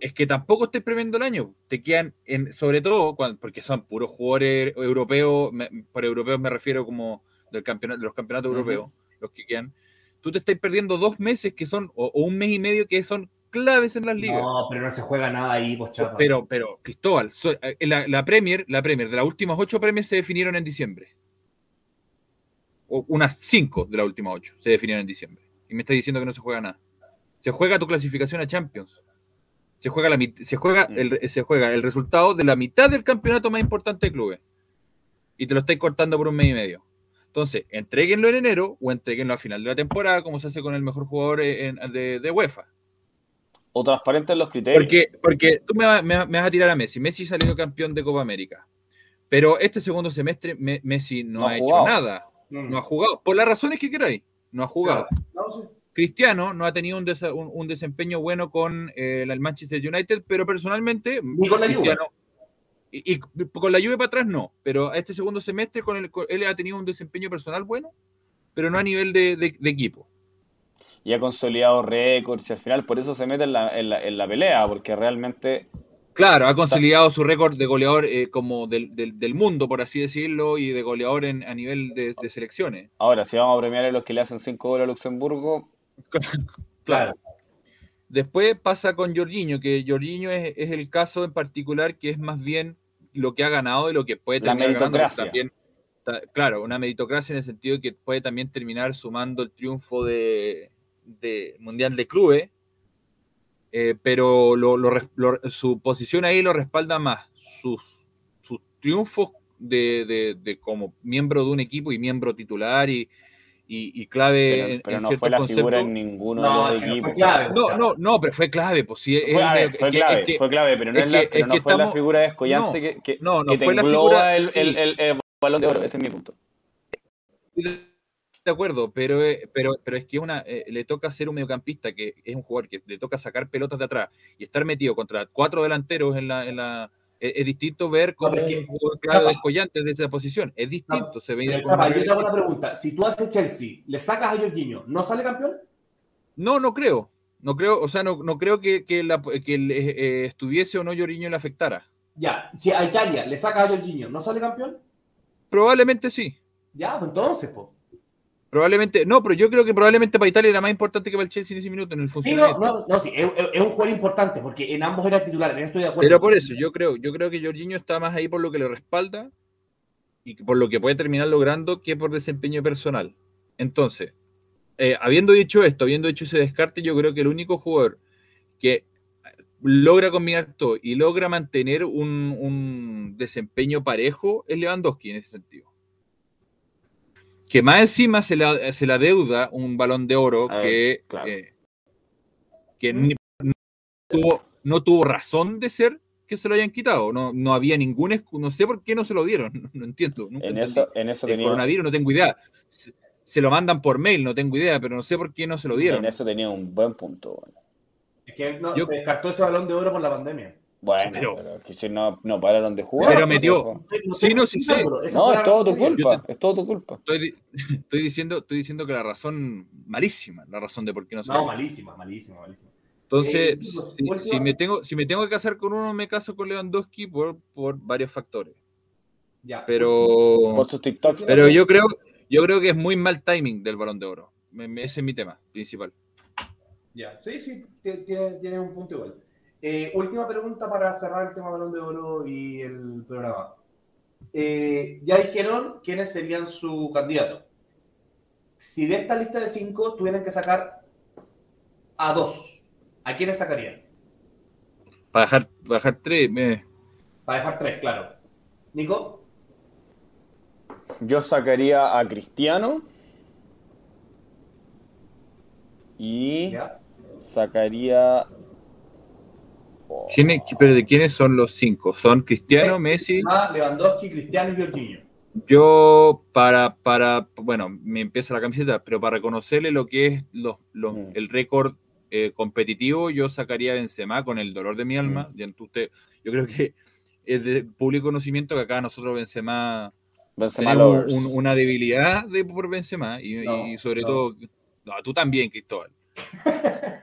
Es que tampoco estés premiando el año. Te quedan, en, sobre todo, porque son puros jugadores europeos, por europeos me refiero como del campeonato, de los campeonatos europeos, los que quedan. Tú te estás perdiendo dos meses que son, o, un mes y medio que son claves en las ligas. No, pero no se juega nada ahí, pues Pero, pero, Cristóbal, eh, la, la, Premier, la Premier, de las últimas ocho premios se definieron en diciembre unas 5 de las últimas 8 se definieron en diciembre. Y me está diciendo que no se juega nada. Se juega tu clasificación a Champions. Se juega, la, se, juega mm. el, se juega el resultado de la mitad del campeonato más importante de clubes. Y te lo estáis cortando por un mes y medio. Entonces, entreguenlo en enero o entreguenlo a final de la temporada, como se hace con el mejor jugador de, de, UEFA. O transparentes los criterios. Porque, porque tú me, vas a tirar a Messi. Messi salió campeón de Copa América. Pero este segundo semestre Messi no, ha hecho nada. No ha jugado. Por las razones que queráis, no ha jugado. Cristiano no ha tenido un, desempeño bueno con eh, el Manchester United, pero personalmente. Ni con la Cristiano, y, con la lluvia para atrás no, pero este segundo semestre con, él ha tenido un desempeño personal bueno, pero no a nivel de, equipo. Y ha consolidado récords y al final por eso se mete en la, en la, pelea, porque realmente Claro, ha consolidado su récord de goleador eh, como del, del, mundo, por así decirlo, y de goleador en, a nivel de, selecciones. Ahora, si vamos a premiar a los que le hacen 5 goles a Luxemburgo. claro. Después pasa con Jorginho, que Jorginho es, es, el caso en particular que es más bien lo que ha ganado y lo que puede terminar La meritocracia. También, claro, una meritocracia en el sentido de que puede también terminar sumando el triunfo de, de Mundial de Clubes eh, pero su posición ahí lo respalda más sus, sus triunfos de, como miembro de un equipo y miembro titular y, y, clave pero, no fue la figura en ninguno de los equipos. No, no, no, pero fue clave. Pues, sí, fue, clave, fue clave, pero no, es la, no fue la figura descollante que, que, no, no fue la figura, el, el, el, el, balón de oro. Ese es mi punto de acuerdo, pero, eh, pero, pero es que una, eh, le toca ser un mediocampista que es un jugador que le toca sacar pelotas de atrás y estar metido contra cuatro delanteros en la. En la es, distinto ver cómo es jugador claro descollante de esa posición. Es distinto. se ve yo te hago una pregunta. Si tú haces Chelsea, ¿le sacas a Jorginho, ¿no sale campeón? No, no creo. No creo, o sea, no, no creo que, que, la, que eh, estuviese o no Jorginho le afectara. Ya, si a Italia le sacas a Jorginho, ¿no sale campeón? Probablemente sí. Ya, pues entonces, pues. Probablemente, no, pero yo creo que probablemente para Italia era más importante que para el Chelsea en ese minuto en el funcionamiento. Sí, no, no, sí, es, un jugador importante porque en ambos era titular, en estoy de acuerdo. Pero por eso, yo creo, yo creo que Jorginho está más ahí por lo que le respalda y por lo que puede terminar logrando que por desempeño personal. Entonces, eh, habiendo dicho esto, habiendo hecho ese descarte, yo creo que el único jugador que logra combinar todo y logra mantener un, un desempeño parejo es Lewandowski en ese sentido que más encima se la, se la deuda un balón de oro que, eh, que mm. no, tuvo, no tuvo razón de ser que se lo hayan quitado. No, no había ningún. No sé por qué no se lo dieron. No, entiendo. en, eso, en eso tenía. coronavirus, no tengo idea. Se, lo mandan por mail, no tengo idea, pero no sé por qué no se lo dieron. En eso tenía un buen punto. Es que se descartó ese balón de oro por la pandemia. Bueno, pero, que si no, no pararon de jugar. Pero metió. Sí, no, sí, sí. No, es todo tu culpa. Es todo tu culpa. Estoy, estoy, diciendo, estoy diciendo que la razón, malísima, la razón de por qué no se. No, malísima, malísima, malísima. Entonces, eh, si, me tengo, si me tengo que casar con uno, me caso con Lewandowski por, por varios factores. Ya. Pero. Por sus TikToks. Pero yo creo, yo creo que es muy mal timing del balón de oro. Ese es mi tema principal. Ya, sí, sí, tiene, tiene un punto igual. Eh, última pregunta para cerrar el tema Balón de Oro y el programa. Eh, ya dijeron quiénes serían su candidato. Si de esta lista de cinco tuvieran que sacar a dos, ¿a quiénes sacarían? Para dejar, dejar tres. Para dejar tres, claro. Nico. Yo sacaría a Cristiano. Y sacaría pero de quiénes son los cinco? ¿Son Cristiano, Messi? Lewandowski, Cristiano y Jorginho. Yo, para, para, bueno, me empieza la camiseta, pero para reconocerle lo que es los, mm. el récord eh, competitivo, yo sacaría a Benzema con el dolor de mi alma. Mm. Usted, yo creo que es de público conocimiento que acá nosotros Benzema, tenemos una debilidad de, por Benzema y, sobre todo, tú también, Cristóbal.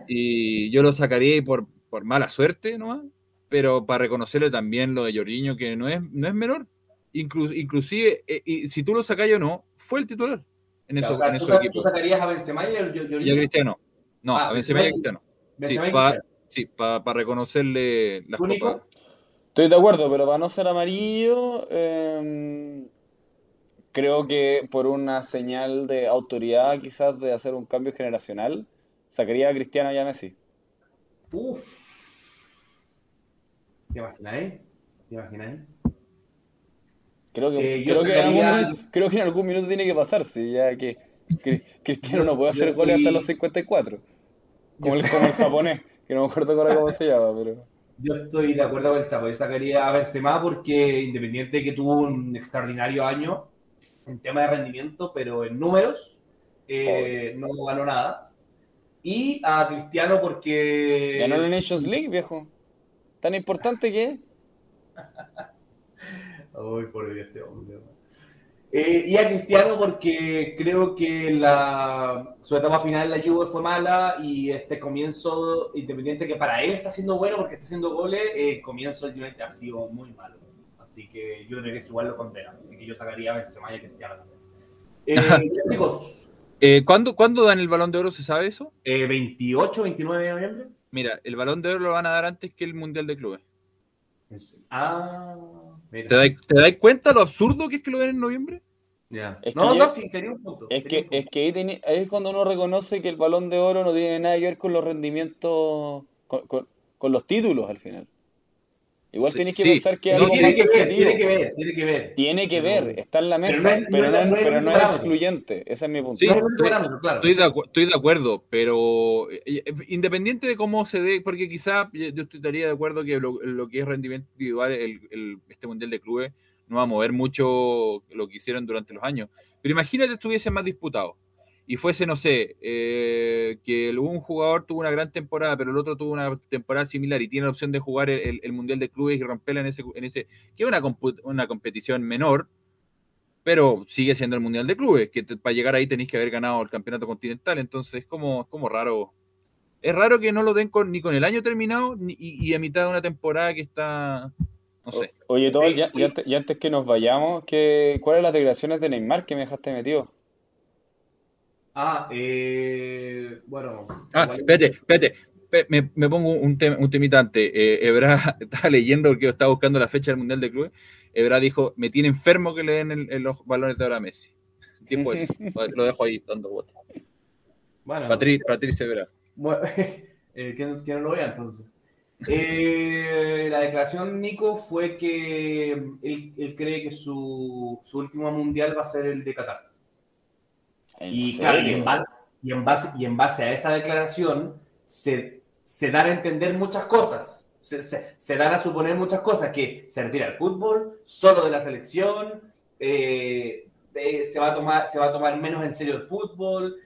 y yo lo sacaría por, por mala suerte nomás, pero para reconocerle también lo de Jorginho, que no es, no es menor. inclusive, eh, y si tú lo sacas o no, fue el titular en, eso, en esos equipos. ¿Tú sacarías a Benzema y a Jorginho? Y a Cristiano. No, ah, a Benzema y a Cristiano. sí, para reconocerle las copas. Estoy de acuerdo, pero para no ser amarillo, em, creo que por una señal de autoridad quizás de hacer un cambio generacional, sacaría a Cristiano y a Messi. Uf. ¿Te imagináis? ¿Te imagináis? Creo que, eh, creo, que en algún creo que en algún minuto tiene que pasarse, ya que, Cristiano no puede hacer goles hasta los 54. Como el, como el japonés, que no me acuerdo cómo se llama, pero. Yo estoy de acuerdo con el Chapo. Yo sacaría a Benzema porque, independiente de que tuvo un extraordinario año en tema de rendimiento, pero en números, eh, no ganó nada. Y a Cristiano porque. Ganó la Nations League, viejo. Tan importante que Uy, por este hombre. Eh, y a Cristiano porque creo que la, su etapa final en la Juve fue mala y este comienzo, independiente que para él está siendo bueno porque está haciendo goles, el comienzo del United ha sido muy malo. Así que yo creo que es igual lo condena. Así que yo sacaría a Benzema y a Cristiano también. Eh, chicos, eh, ¿cuándo, ¿Cuándo dan el balón de oro? ¿Se sabe eso? eh, 28, 29 de noviembre. Mira, el balón de oro lo van a dar antes que el Mundial de Clubes. Ah, mira. ¿Te das, ¿Te das cuenta lo absurdo que es que lo den en noviembre? Ya. Es que no, yo- no, sí, tenía un punto. Es que, un punto. es que ahí, teni- ahí es cuando uno reconoce que el balón de oro no tiene nada que ver con los rendimientos, con, con- con los títulos al final. Igual Sí, tenéis que sí. pensar que es No, algo tiene más que ver, tiene que ver, tiene que ver. Tiene que Pero- ver, está en la pero mesa, no es- pero no no, es- pero no excluyente. Ese es mi punto. Sí, estoy- parámetro, claro. Estoy de, estoy de acuerdo, pero eh, eh, independiente de cómo se dé, porque quizá yo yo estaría de acuerdo que lo, lo que es rendimiento individual, el, el- este Mundial de Clubes no va a mover mucho lo que hicieron durante los años. Pero imagínate estuviese más disputado y fuese, no sé, eh, que un jugador tuvo una gran temporada, pero el otro tuvo una temporada similar y tiene la opción de jugar el, Mundial de Clubes y romperla en ese, en ese que es una, competición menor, pero sigue siendo el Mundial de Clubes, que te- para llegar ahí tenéis que haber ganado el campeonato continental, entonces es como, como raro. Es raro que no lo den con, ni con el año terminado ni, y, y a mitad de una temporada que está, no sé. Oye, todo, ya antes, ya antes que nos vayamos, ¿qué, ¿cuáles las declaraciones de Neymar que me dejaste metido? Ah, eh, bueno. Ah, espérate, espérate. Me, me pongo un, tem- un temita antes. Eh, Ebra estaba leyendo porque yo estaba buscando la fecha del Mundial de Clubes. Ebra dijo, me tiene enfermo que le den el- el- los balones de oro a Messi. Dijo eso. Lo dejo ahí dando vueltas. Bueno, Patri- Patricia Ebra. Bueno, eh, que, no- que no lo vea entonces. Eh, la declaración, Nico, fue que él, él cree que su, su último mundial va a ser el de Qatar. ¿En Y serio? claro, y en, base, y, en base, y en base a esa declaración se, se dan a entender muchas cosas. Se, se- se dan a suponer muchas cosas, que se retira el fútbol, solo de la selección, eh, eh, se, va a tomar, se va a tomar menos en serio el fútbol.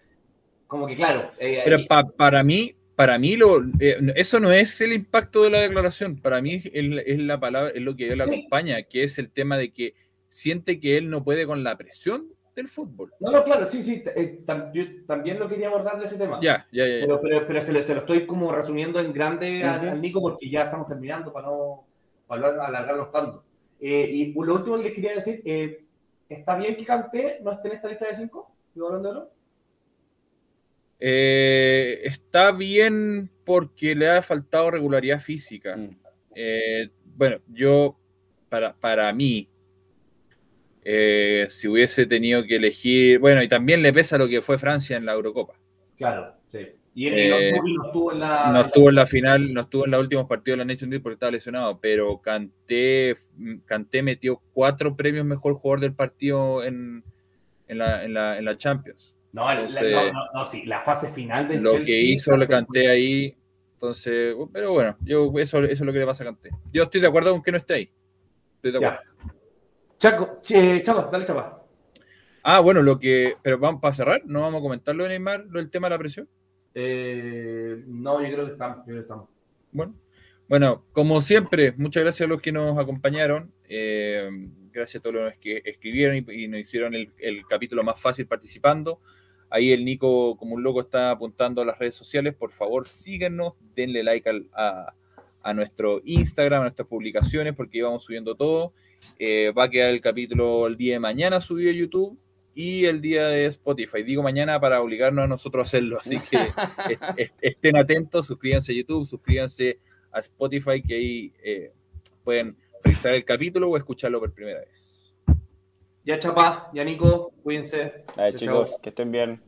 Como que claro. eh, Pero ahí- pa- para mí, para mí lo, eh, eso no es el impacto de la declaración. Para mí es, es la palabra, es lo que él Sí. acompaña, que es el tema de que siente que él no puede con la presión del fútbol. No, no, claro, sí, sí, eh, tam- yo también lo quería abordar de ese tema. Ya, ya, ya. Pero, pero, pero se, lo, se lo estoy como resumiendo en grande al, Ujú. al Nico porque ya estamos terminando para no para no alargarnos tanto. Eh, y lo último que les quería decir, eh, ¿está bien que Kanté no esté en esta lista de cinco? ¿De Balón de Oro? Eh, está bien porque le ha faltado regularidad física. Mm. Eh, bueno, yo, para, para mí, eh, si hubiese tenido que elegir, bueno, y también le pesa lo que fue Francia en la Eurocopa. Claro, sí. Y él Eh, no estuvo en la. No estuvo en la final, no estuvo en los últimos partidos de la Nation League porque estaba lesionado, pero Kanté, Kanté metió cuatro premios mejor jugador del partido en, en, la, en, la, en la Champions. No, la- no, no, no, sí, la fase final del Lo Chelsea. que hizo le Kanté ahí, entonces, pero bueno, yo eso, eso es lo que le pasa a Kanté. Yo estoy de acuerdo con que no esté ahí. Estoy de acuerdo. Ya. Chaco, Chapa, dale Chapa. Ah, bueno, lo que, pero vamos para cerrar, no vamos a comentar lo de Neymar, lo del tema de la presión. Eh, no, yo creo que estamos. Yo creo que estamos. Bueno, bueno, como siempre, muchas gracias a los que nos acompañaron. eh, gracias a todos los que escribieron y, y nos hicieron el, el capítulo más fácil participando. Ahí el Nico, como un loco, está apuntando a las redes sociales. Por favor, síguenos, denle like al- a, a nuestro Instagram, a nuestras publicaciones, porque íbamos subiendo todo. Eh, va a quedar el capítulo el día de mañana subido a YouTube y el día de Spotify. Digo mañana para obligarnos a nosotros a hacerlo. Así que est- est- estén atentos, suscríbanse a YouTube, suscríbanse a Spotify, que ahí eh, pueden revisar el capítulo o escucharlo por primera vez. Ya Chapa, ya Nico, cuídense. Chao, chicos, chao. que estén bien.